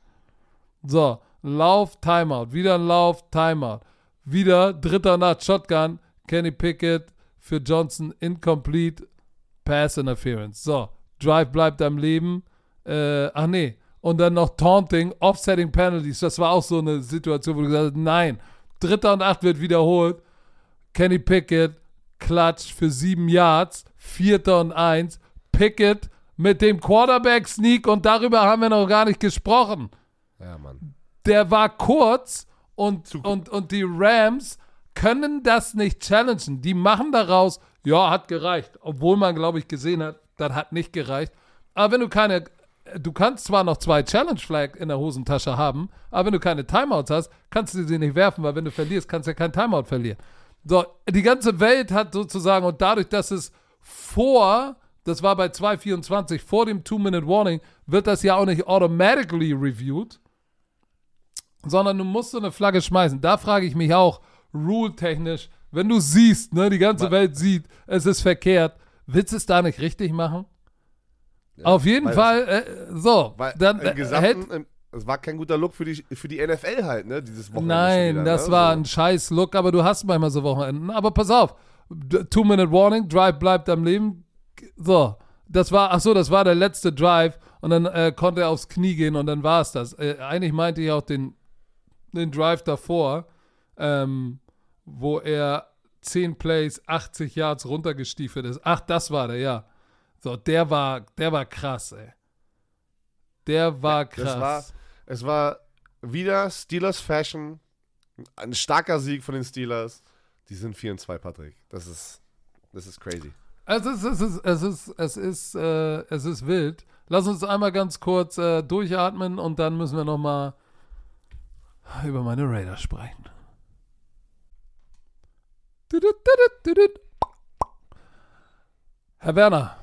So, Lauf, Timeout. Wieder ein Lauf, Timeout. Wieder dritter Nacht Shotgun. Kenny Pickett für Johnson incomplete. Pass Interference. So, Drive bleibt am Leben. Äh, ach nee. Und dann noch Taunting, Offsetting Penalties. Das war auch so eine Situation, wo du gesagt hast, nein, Dritter und Acht wird wiederholt. Kenny Pickett, Klatsch für sieben Yards. Vierter und Eins. Pickett mit dem Quarterback-Sneak und darüber haben wir noch gar nicht gesprochen. Ja, Mann. Der war kurz und, und, und die Rams können das nicht challengen. Die machen daraus, ja, hat gereicht. Obwohl man, glaube ich, gesehen hat, das hat nicht gereicht. Aber wenn du keine du kannst zwar noch zwei Challenge Flag in der Hosentasche haben, aber wenn du keine Timeouts hast, kannst du sie nicht werfen, weil wenn du verlierst, kannst du ja kein Timeout verlieren. So, die ganze Welt hat sozusagen, und dadurch, dass es vor, das war bei 2.24, vor dem Two-Minute-Warning, wird das ja auch nicht automatically reviewed, sondern du musst so eine Flagge schmeißen. Da frage ich mich auch, rule-technisch, wenn du siehst, ne, die ganze Welt sieht, es ist verkehrt, willst du es da nicht richtig machen? Ja, Auf jeden Fall, äh, so. dann im Gesamten, hält, es war kein guter Look für die, für die NFL halt, ne? Dieses Wochenende. Nein, wieder, das ne? war so. ein scheiß Look, aber du hast manchmal so Wochenenden. Aber pass auf, Two-Minute-Warning, Drive bleibt am Leben. So, das war, ach so, das war der letzte Drive und dann äh, konnte er aufs Knie gehen und dann war es das. Äh, eigentlich meinte ich auch den, den Drive davor, ähm, wo er 10 Plays, 80 Yards runtergestiefelt ist. Ach, das war der, ja. So, der war, der war krass, ey. Der war krass. War, es war wieder Steelers Fashion. Ein starker Sieg von den Steelers. Die sind 4 und 2, Patrick. Das ist, das ist crazy. Es ist, es ist, es ist, es ist, äh, es ist wild. Lass uns einmal ganz kurz äh, durchatmen und dann müssen wir nochmal über meine Raiders sprechen. Herr Werner,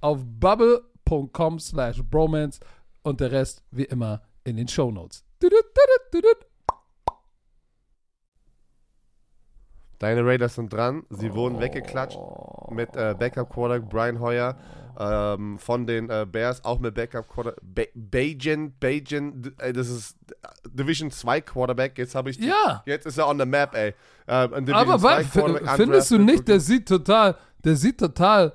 auf bubble.com slash bromance und der Rest wie immer in den tudut, tudut. Deine Raiders sind dran. Sie wurden weggeklatscht mit äh, Backup Quarterback Brian Hoyer ähm, von den äh, Bears, auch mit Backup Quarterback Ba Bajan, Bajan, ey, das ist Division 2 Quarterback. Jetzt habe ich die, Ja. jetzt ist er on the map, ey. Ähm, Aber 2 wa- Quarterback, f- findest du nicht, der sieht total, der sieht total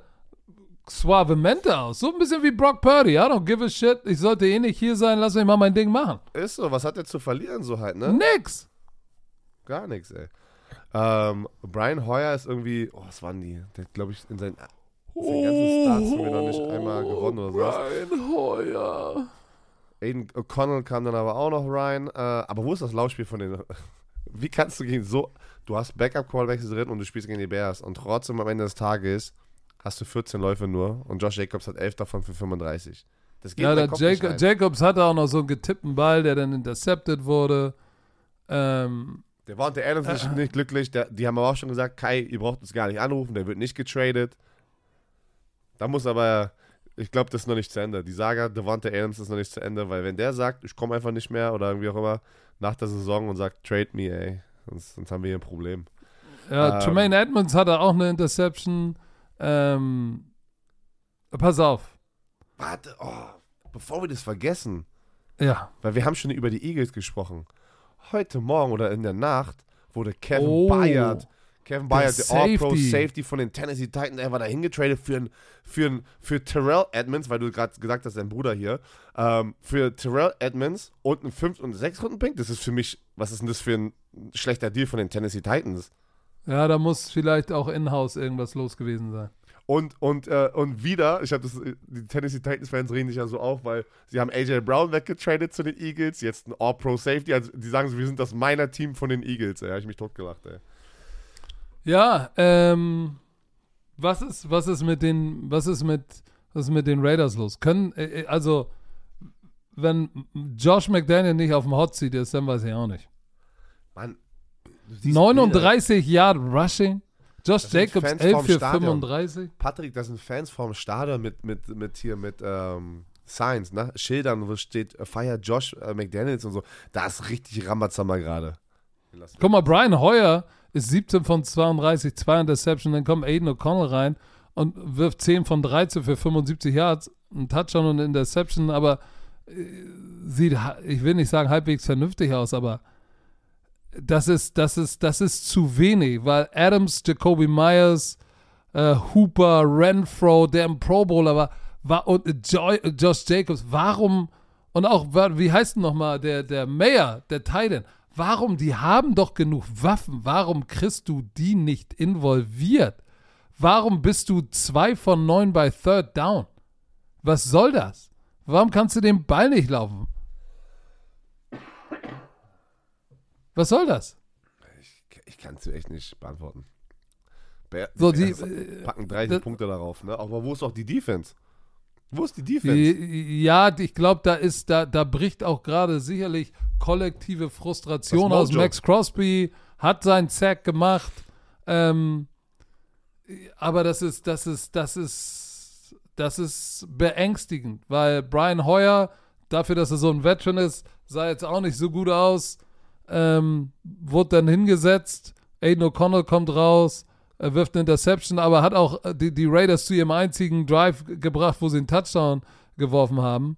suavemente aus. So ein bisschen wie Brock Purdy. I don't give a shit. Ich sollte eh nicht hier sein. Lass mich mal mein Ding machen. Ist so, was hat er zu verlieren so halt, ne? Nix. Gar nichts, ey. Ähm, Brian Hoyer ist irgendwie, oh, was waren die? Der hat, glaube ich, in seinen, seinen ganzen Starts haben wir noch nicht einmal gewonnen oder sowas. Brian Hoyer. Aiden O'Connell kam dann aber auch noch rein. Äh, aber wo ist das Laufspiel von den. Wie kannst du gegen so. Du hast Backup-Quarterbacks drin und du spielst gegen die Bears. Und trotzdem am Ende des Tages hast du 14 Läufe nur und Josh Jacobs hat 11 davon für 35. Das geht Ja, der Jacob. Jacobs hatte auch noch so einen getippten Ball, der dann intercepted wurde. Ähm, Der war und der Adams ist nicht glücklich. Der, die haben aber auch schon gesagt, Kai, ihr braucht uns gar nicht anrufen, der wird nicht getradet. Da muss aber, ich glaube, das ist noch nicht zu Ende. Die Saga Devonta Adams ist noch nicht zu Ende, weil wenn der sagt, ich komme einfach nicht mehr oder irgendwie auch immer nach der Saison und sagt, trade me, ey, sonst, sonst haben wir hier ein Problem. ja, Ähm. Tremaine Edmonds hatte auch eine Interception. Ähm, pass auf. Warte, oh, bevor wir das vergessen, Ja. weil wir haben schon über die Eagles gesprochen. Heute Morgen oder in der Nacht wurde Kevin Oh. Bayard, Kevin Bayard, der, Der All-Pro Safety. Safety von den Tennessee Titans, er war da hingetradet für, ein, für, ein, für Terrell Edmonds, weil du gerade gesagt hast, dein Bruder hier, ähm, für Terrell Edmonds und einen 5- und 6-Runden-Pick. Das ist für mich, was ist denn das für ein schlechter Deal von den Tennessee Titans? Ja, da muss vielleicht auch in-house irgendwas los gewesen sein. Und, und, äh, und wieder, ich habe das, die Tennessee Titans-Fans reden sich ja so auf, weil sie haben AJ Brown weggetradet zu den Eagles, jetzt ein All-Pro-Safety, also die sagen so, wir sind das meiner Team von den Eagles, ey, hab ich mich totgelacht, ey. Ja, ähm, was ist, was ist mit den, was ist mit Was ist mit den Raiders los? Können, äh, äh, also, wenn Josh McDaniel nicht auf dem Hot Seat ist, dann weiß ich auch nicht. Mann, 39 Yard Rushing. Josh Jacobs Fans 11 vorm für Stadion. 35. Bilder. Patrick, das sind Fans vom Stadion mit, mit, mit hier, mit ähm, Signs, ne? Schildern, wo steht äh, Fire Josh äh, McDaniels und so. Da ist richtig Rambazamba gerade. Guck mal, Brian Hoyer ist 17 von 32, 2 Interception, dann kommt Aiden O'Connell rein und wirft 10 von 13 für 75 Yards, ein Touchdown und eine Interception, aber äh, sieht, ich will nicht sagen halbwegs vernünftig aus, aber das ist, das ist, das ist zu wenig, weil Adams, Jacoby Myers, äh, Hooper, Renfro, der im Pro Bowler war, war und Joy, Josh Jacobs, warum und auch, wie heißt denn nochmal, der, der Mayor, der Titan, warum, die haben doch genug Waffen, warum kriegst du die nicht involviert? Warum bist du zwei von neun bei Third Down? Was soll das? Warum kannst du den Ball nicht laufen? Was soll das? Ich, ich kann es dir echt nicht beantworten. Bear, So, die, äh, packen 30 das- Punkte darauf, ne? Aber wo ist auch die Defense? Wo ist die Defense? Ja, ich glaube, da ist, da, da bricht auch gerade sicherlich kollektive Frustration aus. Max Crosby hat seinen Sack gemacht. Ähm, aber das ist, das ist, das ist, das ist beängstigend, weil Brian Hoyer, dafür, dass er so ein Veteran ist, sah jetzt auch nicht so gut aus. Ähm, wurde dann hingesetzt. Aiden O'Connell kommt raus, er wirft eine Interception, aber hat auch äh, die, die Raiders zu ihrem einzigen Drive ge- gebracht, wo sie einen Touchdown geworfen haben.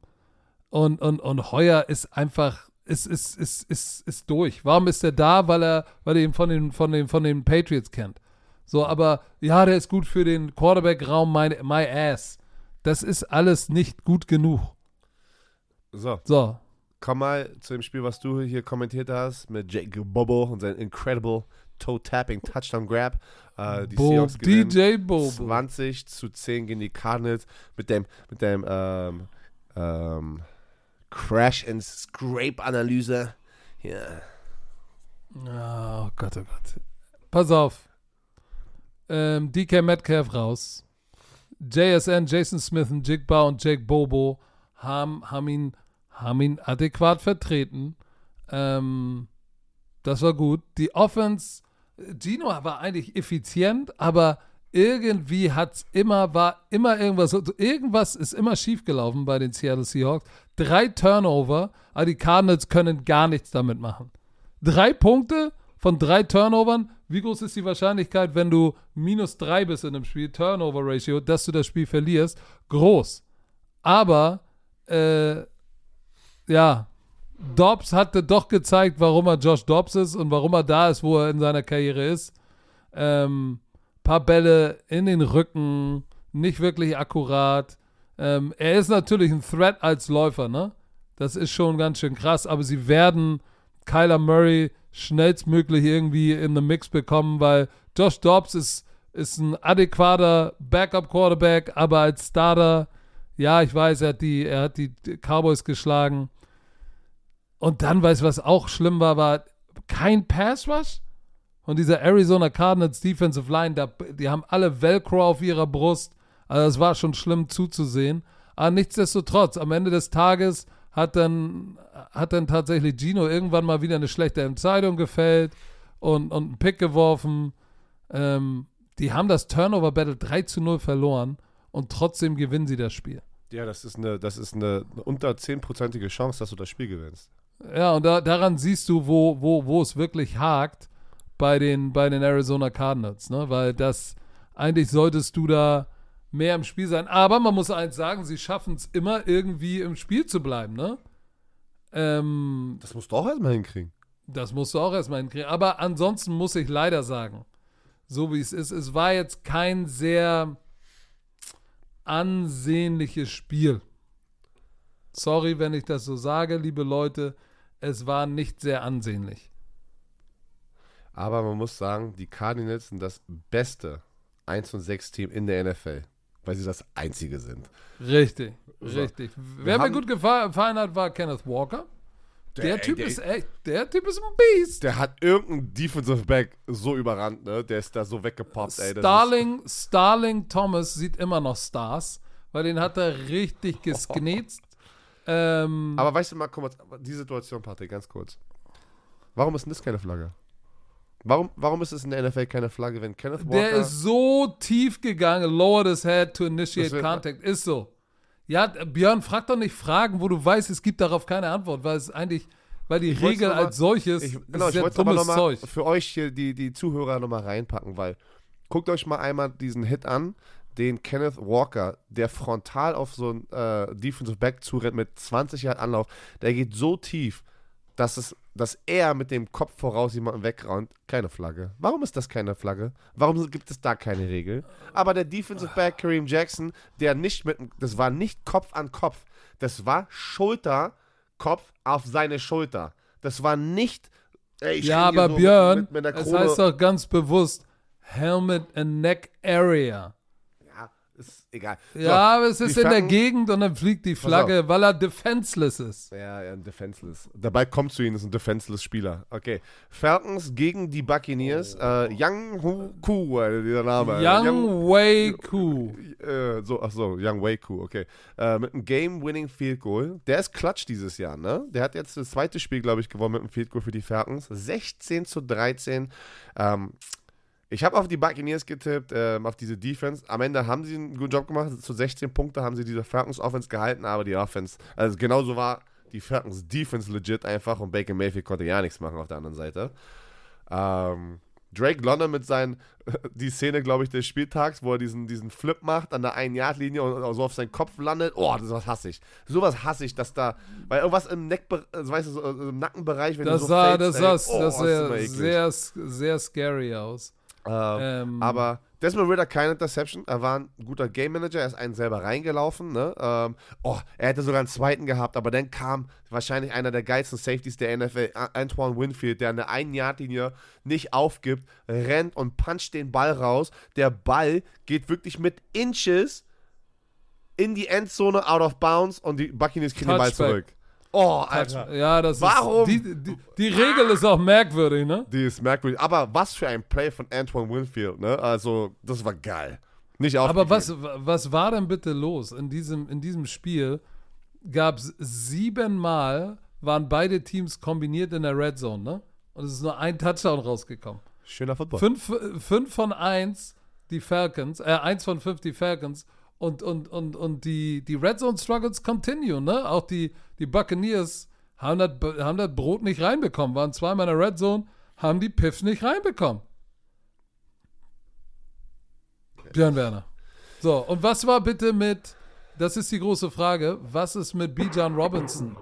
Und, und, und Heuer ist einfach, ist, ist, ist, ist, ist durch. Warum ist er da? Weil er, weil er ihn von den, von den, von den Patriots kennt. So, aber ja, der ist gut für den Quarterback-Raum, my, my ass. Das ist alles nicht gut genug. So, So, komm mal zu dem Spiel, was du hier kommentiert hast, mit Jake Bobo und seinem incredible Toe-Tapping Touchdown Grab. Äh, die Bo, Seahawks gewinnen DJ Bobo. 20 zu 10 gegen die Cardinals mit dem, mit dem ähm, ähm, Crash and Scrape Analyse. Ja. Oh Gott, oh Gott. Pass auf. Ähm, DK Metcalf raus. JSN, Jason Smith, und Jigba und Jake Bobo haben, haben, ihn, haben ihn adäquat vertreten. Ähm, das war gut. Die Offense, Gino war eigentlich effizient, aber irgendwie hat's immer, war immer irgendwas, irgendwas ist immer schiefgelaufen bei den Seattle Seahawks. Drei Turnover, aber die Cardinals können gar nichts damit machen. Drei Punkte von drei Turnovern. Wie groß ist die Wahrscheinlichkeit, wenn du minus drei bist in einem Spiel, Turnover Ratio, dass du das Spiel verlierst? Groß. Aber, äh, ja, Dobbs hatte doch gezeigt, warum er Josh Dobbs ist und warum er da ist, wo er in seiner Karriere ist. Ähm, paar Bälle in den Rücken, nicht wirklich akkurat. Ähm, er ist natürlich ein Threat als Läufer, ne? Das ist schon ganz schön krass, aber sie werden Kyler Murray schnellstmöglich irgendwie in den Mix bekommen, weil Josh Dobbs ist, ist ein adäquater Backup-Quarterback, aber als Starter, ja, ich weiß, er hat die, er hat die Cowboys geschlagen. Und dann, weißt du, was auch schlimm war, war kein Pass-Rush von dieser Arizona Cardinals Defensive Line. Da, die haben alle Velcro auf ihrer Brust. Also es war schon schlimm zuzusehen. Aber nichtsdestotrotz, am Ende des Tages hat dann, hat dann tatsächlich Gino irgendwann mal wieder eine schlechte Entscheidung gefällt und, und einen Pick geworfen. Ähm, die haben das Turnover Battle 3 zu 0 verloren und trotzdem gewinnen sie das Spiel. Ja, das ist eine, das ist eine, unter 10%ige Chance, dass du das Spiel gewinnst. Ja, und da, daran siehst du, wo, wo, wo es wirklich hakt bei den, bei den Arizona Cardinals, ne? Weil das, eigentlich solltest du da mehr im Spiel sein. Aber man muss eins sagen, sie schaffen es immer irgendwie im Spiel zu bleiben, ne? Ähm, Das musst du auch erstmal hinkriegen. das musst du auch erstmal hinkriegen. Aber ansonsten muss ich leider sagen, so wie es ist, es war jetzt kein sehr ansehnliches Spiel. Sorry, wenn ich das so sage, liebe Leute, es war nicht sehr ansehnlich. Aber man muss sagen, die Cardinals sind das beste 1 und 6 Team in der NFL, weil sie das einzige sind. Richtig, So. richtig. Wer mir gut gefa- gefallen hat, war Kenneth Walker. Der, Der- Typ der- ist echt, der Typ ist ein Biest. Der hat irgendeinen Defensive Back so überrannt, ne? Der ist da so weggepoppt, ey. Starling, Starling Thomas sieht immer noch Stars, weil den hat er richtig gesknetzt. Ähm, Aber weißt du mal, guck mal, die Situation, Patrick, ganz kurz. Warum ist denn das keine Flagge? Warum, warum ist es in der NFL keine Flagge, wenn Kenneth Walker... der ist so tief gegangen, lowered his head to initiate wird- contact. Ist so. Ja, Björn, frag doch nicht Fragen, wo du weißt, es gibt darauf keine Antwort, weil es eigentlich, weil die Ich Regel mal- als solches Ich, ist genau, ich sehr dummes nochmal Zeug. für euch hier die, die Zuhörer nochmal reinpacken, weil guckt euch mal einmal diesen Hit an, den Kenneth Walker, der frontal auf so ein äh, Defensive Back zurennt mit 20 Yard Anlauf, der geht so tief, dass, es, dass er mit dem Kopf voraus jemanden wegraunt. Keine Flagge. Warum ist das keine Flagge? Warum gibt es da keine Regel? Aber der Defensive Back Kareem Jackson, der nicht mit, das war nicht Kopf an Kopf, das war Schulter, Kopf auf seine Schulter. Das war nicht. Ey, Ja, aber so Björn, mit, mit es heißt doch ganz bewusst Helmet and Neck Area. Ist egal. Ja, aber es ist in der Gegend und dann fliegt die Flagge, weil er defenseless ist. Ja, ja, Defenseless. Dabei kommt zu ihnen, ist ein Defenseless Spieler. Okay. Falcons gegen die Buccaneers. Äh, Young Hu Ku, äh, dieser Name. Young Wei Ku. äh, so, ach so, Young Wei Ku, okay. Äh, mit einem Game-Winning Field Goal. Der ist Clutch dieses Jahr, ne? Der hat jetzt das zweite Spiel, glaube ich, gewonnen mit einem Field Goal für die Falcons. 16 zu 13. Ähm, ich habe auf die Buccaneers getippt, ähm, auf diese Defense. Am Ende haben sie einen guten Job gemacht. Zu 16 Punkte haben sie diese Falcons Offense gehalten, aber die Offense, also genauso war die Falcons Defense legit einfach und Baker Mayfield konnte ja nichts machen auf der anderen Seite. Ähm, Drake London mit seinen, die Szene, glaube ich, des Spieltags, wo er diesen, diesen Flip macht an der 1-Yard-Linie und so auf seinen Kopf landet. Oh, das was hasse ich. Sowas hasse ich, dass da, weil irgendwas im, Neck, also, weißt du, so, im Nackenbereich, wenn Das du so sah, fällst, das ey, sah, oh, das sah sehr, sehr scary aus. Ähm, Ähm, aber Desmond Ritter keine Interception. Er war ein guter Game Manager. Er ist einen selber reingelaufen. Ne? Ähm, oh, er hätte sogar einen zweiten gehabt, aber dann kam wahrscheinlich einer der geilsten Safeties der NFL, Antoine Winfield, der an der einen Yard Linie nicht aufgibt, rennt und puncht den Ball raus. Der Ball geht wirklich mit Inches in die Endzone out of bounds und die Buccaneers kriegen den Ball Touchback. zurück. Oh, Alter. Ja, das Warum? ist. Die, die, die Regel ist auch merkwürdig, ne? Die ist merkwürdig. Aber was für ein Play von Antoine Winfield, ne? Also, das war geil. Nicht Aber aufgegeben. was, was war denn bitte los? In diesem, in diesem Spiel gab es siebenmal, waren beide Teams kombiniert in der Red Zone, ne? Und es ist nur ein Touchdown rausgekommen. Schöner Football. Fünf, fünf von eins die Falcons, äh, eins von fünf die Falcons und, und, und, und die, die Red Zone Struggles continue, ne? Auch die, die Buccaneers haben das, haben das Brot nicht reinbekommen, waren zweimal in der Red Zone, haben die Piffs nicht reinbekommen. Björn Werner. So, und was war bitte mit, das ist die große Frage, was ist mit Bijan Robinson?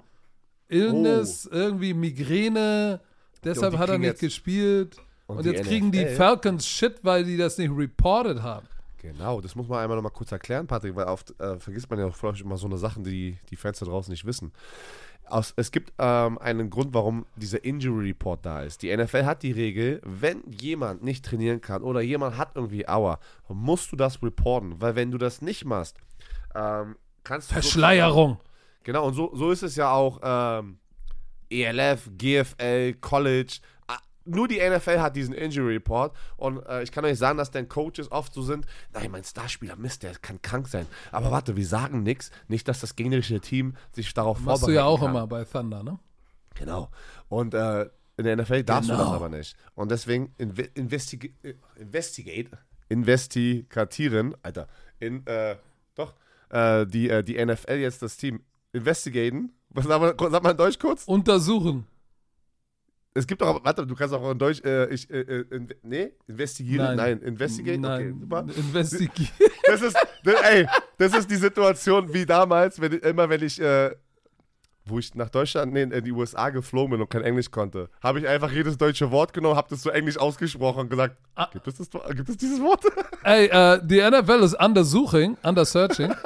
Illness, irgendwie Migräne, deshalb hat er nicht gespielt. und Und, jetzt kriegen die NFL Falcons Shit, weil die das nicht reported haben. Genau, das muss man einmal nochmal kurz erklären, Patrick, weil oft äh, vergisst man ja auch vielleicht immer so eine Sachen, die die Fans da draußen nicht wissen. Aus, es gibt ähm, einen Grund, warum dieser Injury Report da ist. Die NFL hat die Regel, wenn jemand nicht trainieren kann oder jemand hat irgendwie Aua, musst du das reporten, weil wenn du das nicht machst, ähm, kannst du Verschleierung. Genau, und so, so ist es ja auch ähm, ELF, GFL, College. Nur die NFL hat diesen Injury Report und äh, ich kann euch sagen, dass dann Coaches oft so sind, nein, mein Starspieler, Mist, der kann krank sein. Aber warte, wir sagen nichts, nicht, dass das gegnerische Team sich darauf Machst du vorbereiten ja auch kann. immer bei Thunder, ne? Genau. Und äh, in der NFL darfst du Genau. das aber nicht. Und deswegen inve investig äh, investigate, investigatieren, Alter, in, äh, doch, äh, die, äh, die NFL jetzt das Team investigaten. Was sag mal, sag mal in Deutsch kurz? Untersuchen. Es gibt auch, warte, du kannst auch in Deutsch, äh, ich, äh, äh, in, nee, investigieren? Nein, investigate? Nein, Okay, super. investigieren. Das ist, das, ey, das ist die Situation wie damals, wenn, ich- immer wenn ich, äh, wo ich nach Deutschland, nee, in die USA geflogen bin und kein Englisch konnte, habe ich einfach jedes deutsche Wort genommen, habe das so englisch ausgesprochen und gesagt, Ah. gibt, es das, gibt es dieses Wort? Ey, äh, die NFL ist undersuching, undersearching.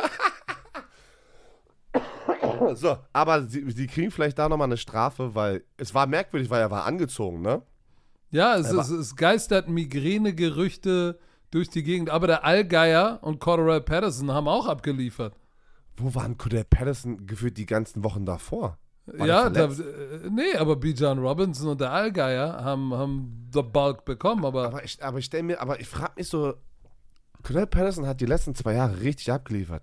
so, aber sie, sie kriegen vielleicht da nochmal eine Strafe, weil es war merkwürdig, weil er war angezogen, ne? Ja, es, ist, es geistert Migränegerüchte durch die Gegend. Aber der Allgeier und Cordell Patterson haben auch abgeliefert. Wo waren Cordell Patterson gefühlt die ganzen Wochen davor? War ja, da, äh, nee, aber Bijan Robinson und der Allgeier haben, haben the bulk bekommen. Aber, Aber ich, aber ich stelle mir, aber ich frage mich so, Cordell Patterson hat die letzten zwei Jahre richtig abgeliefert.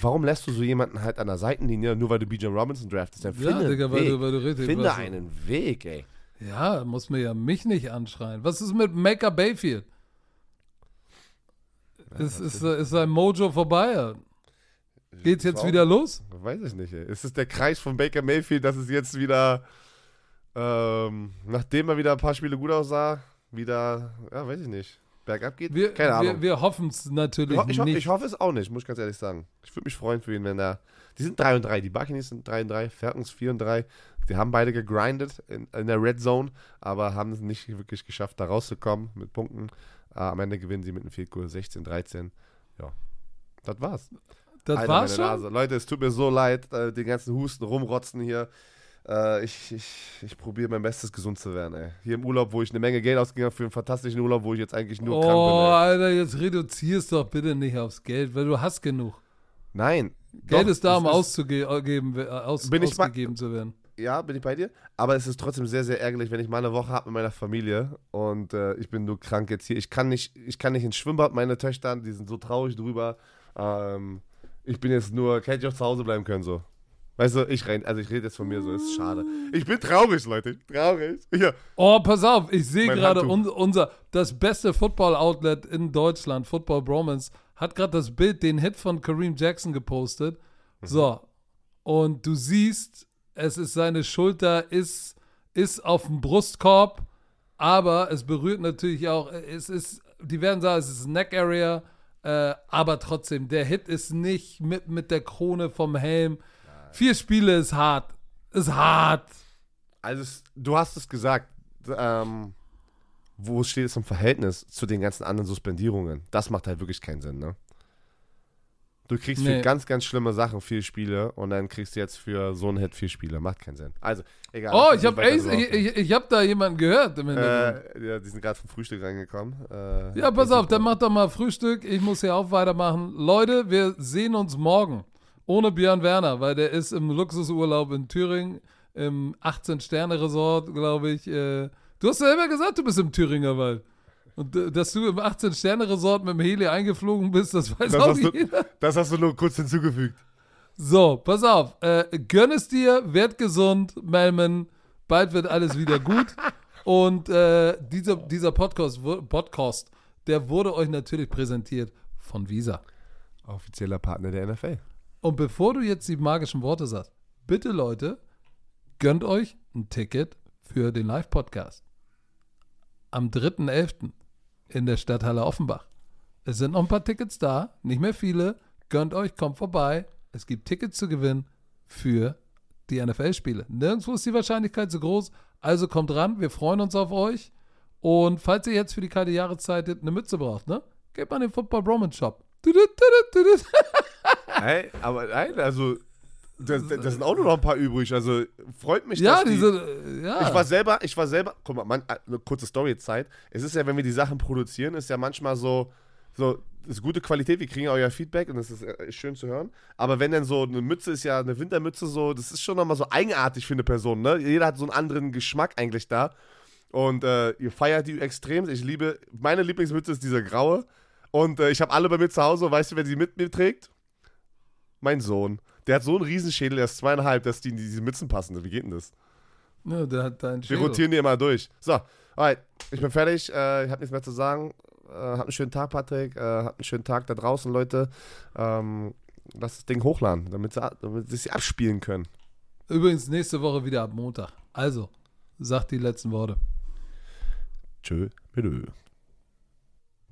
Warum lässt du so jemanden halt an der Seitenlinie, nur weil du BJ Robinson draftest? Dann Ja, finde, Digga, einen weil Weg. du, weil du richtig finde einen Weg, ey. Ja, muss mir ja mich nicht anschreien. Was ist mit Maker Bayfield? ist, ist, ist sein Mojo vorbei? Geht's jetzt wieder los? Weiß ich nicht, ey. Ist es der Kreis von Baker Mayfield, dass es jetzt wieder, ähm, nachdem er wieder ein paar Spiele gut aussah, wieder, ja, weiß ich nicht, bergab geht? Wir, Keine Ahnung. wir, wir hoffen es natürlich ich, ich, nicht. ich hoffe es auch nicht, muss ich ganz ehrlich sagen. Ich würde mich freuen für ihn, wenn er. Die sind 3 und 3, die Buccaneers sind 3 und 3, Falcons 4 und 3. Die haben beide gegrindet in, in der Red Zone, aber haben es nicht wirklich geschafft, da rauszukommen mit Punkten. Äh, am Ende gewinnen sie mit einem Field Goal 16, 13. Ja, das war's. das Alter, war's schon? Nase. Leute, es tut mir so leid, äh, den ganzen Husten rumrotzen hier. Äh, ich ich, ich probiere mein Bestes, gesund zu werden, ey. Hier im Urlaub, wo ich eine Menge Geld ausgegeben habe für einen fantastischen Urlaub, wo ich jetzt eigentlich nur krank bin, Oh. Alter, jetzt reduzierst doch bitte nicht aufs Geld, weil du hast genug. Nein. Geld doch, ist da, um ist- auszugeben, äh, aus, Bin ich ausgegeben zu werden. Ja, bin ich bei dir. Aber es ist trotzdem sehr, sehr ärgerlich, wenn ich mal eine Woche habe mit meiner Familie und äh, ich bin nur krank jetzt hier. Ich kann nicht, ich kann nicht ins Schwimmbad, meine Töchter, die sind so traurig drüber. Ähm, ich bin jetzt nur, hätte ich auch zu Hause bleiben können, so. Weißt du, ich rein, also ich rede jetzt von mir so, ist schade. Ich bin traurig, Leute, traurig. Hier, Oh, pass auf, ich sehe gerade un, unser, das beste Football-Outlet in Deutschland, Football Bromance, hat gerade das Bild, den Hit von Kareem Jackson gepostet. Mhm. So, und du siehst, es ist seine Schulter, ist, ist auf dem Brustkorb, aber es berührt natürlich auch, es ist, die werden sagen, es ist Neck Area, äh, aber trotzdem, der Hit ist nicht mit, mit der Krone vom Helm. Vier Spiele ist hart. Ist hart. also es, du hast es gesagt, ähm, wo steht es im Verhältnis zu den ganzen anderen Suspendierungen? Das macht halt wirklich keinen Sinn, ne? Du kriegst für Nee. ganz, ganz schlimme Sachen vier Spiele und dann kriegst du jetzt für so einen Hit vier Spiele. Macht keinen Sinn. Also, egal. Oh, ich uns habe ich, ich, ich hab da jemanden gehört. Äh, ja, die sind gerade vom Frühstück reingekommen. Äh, ja, pass auf, dann mach doch mal Frühstück. Ich muss hier auch weitermachen. Leute, wir sehen uns morgen. Ohne Björn Werner, weil der ist im Luxusurlaub in Thüringen, im 18-Sterne-Resort, glaube ich. Äh, du hast selber gesagt, du bist im Thüringer Wald. Und dass du im 18-Sterne-Resort mit dem Heli eingeflogen bist, das weiß Das auch hast, du, jeder. das hast du nur kurz hinzugefügt. So, pass auf. Äh, gönn es dir, werd gesund, Melman. Bald wird alles wieder gut. Und äh, dieser, dieser Podcast, Podcast, der wurde euch natürlich präsentiert von Visa. Offizieller Partner der NFL. Und bevor du jetzt die magischen Worte sagst, bitte Leute, gönnt euch ein Ticket für den Live-Podcast. Am 3.11. in der Stadthalle Offenbach. Es sind noch ein paar Tickets da, nicht mehr viele. Gönnt euch, kommt vorbei. Es gibt Tickets zu gewinnen für die NFL-Spiele. Nirgendwo ist die Wahrscheinlichkeit so groß. Also kommt ran, wir freuen uns auf euch. Und falls ihr jetzt für die kalte Jahreszeit eine Mütze braucht, ne? Geht mal in den Football Bromance Shop. Hey, aber nein, also, das, das sind auch nur noch ein paar übrig. Also, freut mich, Ja, dass die, diese, äh, ja. Ich war selber, ich war selber, guck mal, man, eine kurze Storyzeit. Es ist ja, wenn wir die Sachen produzieren, ist ja manchmal so, so, ist gute Qualität, wir kriegen euer Feedback und das ist, äh, ist schön zu hören. Aber wenn dann so eine Mütze ist ja eine Wintermütze so, das ist schon nochmal so eigenartig für eine Person, ne? Jeder hat so einen anderen Geschmack eigentlich da. Und äh, ihr feiert die extrem. Ich liebe, meine Lieblingsmütze ist diese graue. Und äh, ich habe alle bei mir zu Hause. Weißt du, wer die mit mir trägt? Mein Sohn. Der hat so einen Riesenschädel, der ist zweieinhalb, dass die in diese Mützen passen. Wie geht denn das? Ja, der hat deinen Wir Schädel. rotieren die immer durch. So, alright, ich bin fertig. Äh, ich habe nichts mehr zu sagen. Äh, habt einen schönen Tag, Patrick. Äh, habt einen schönen Tag da draußen, Leute. Ähm, lass das Ding hochladen, damit sie, damit sie sich abspielen können. Übrigens nächste Woche wieder ab Montag. Also, sagt die letzten Worte. Tschö, bitte.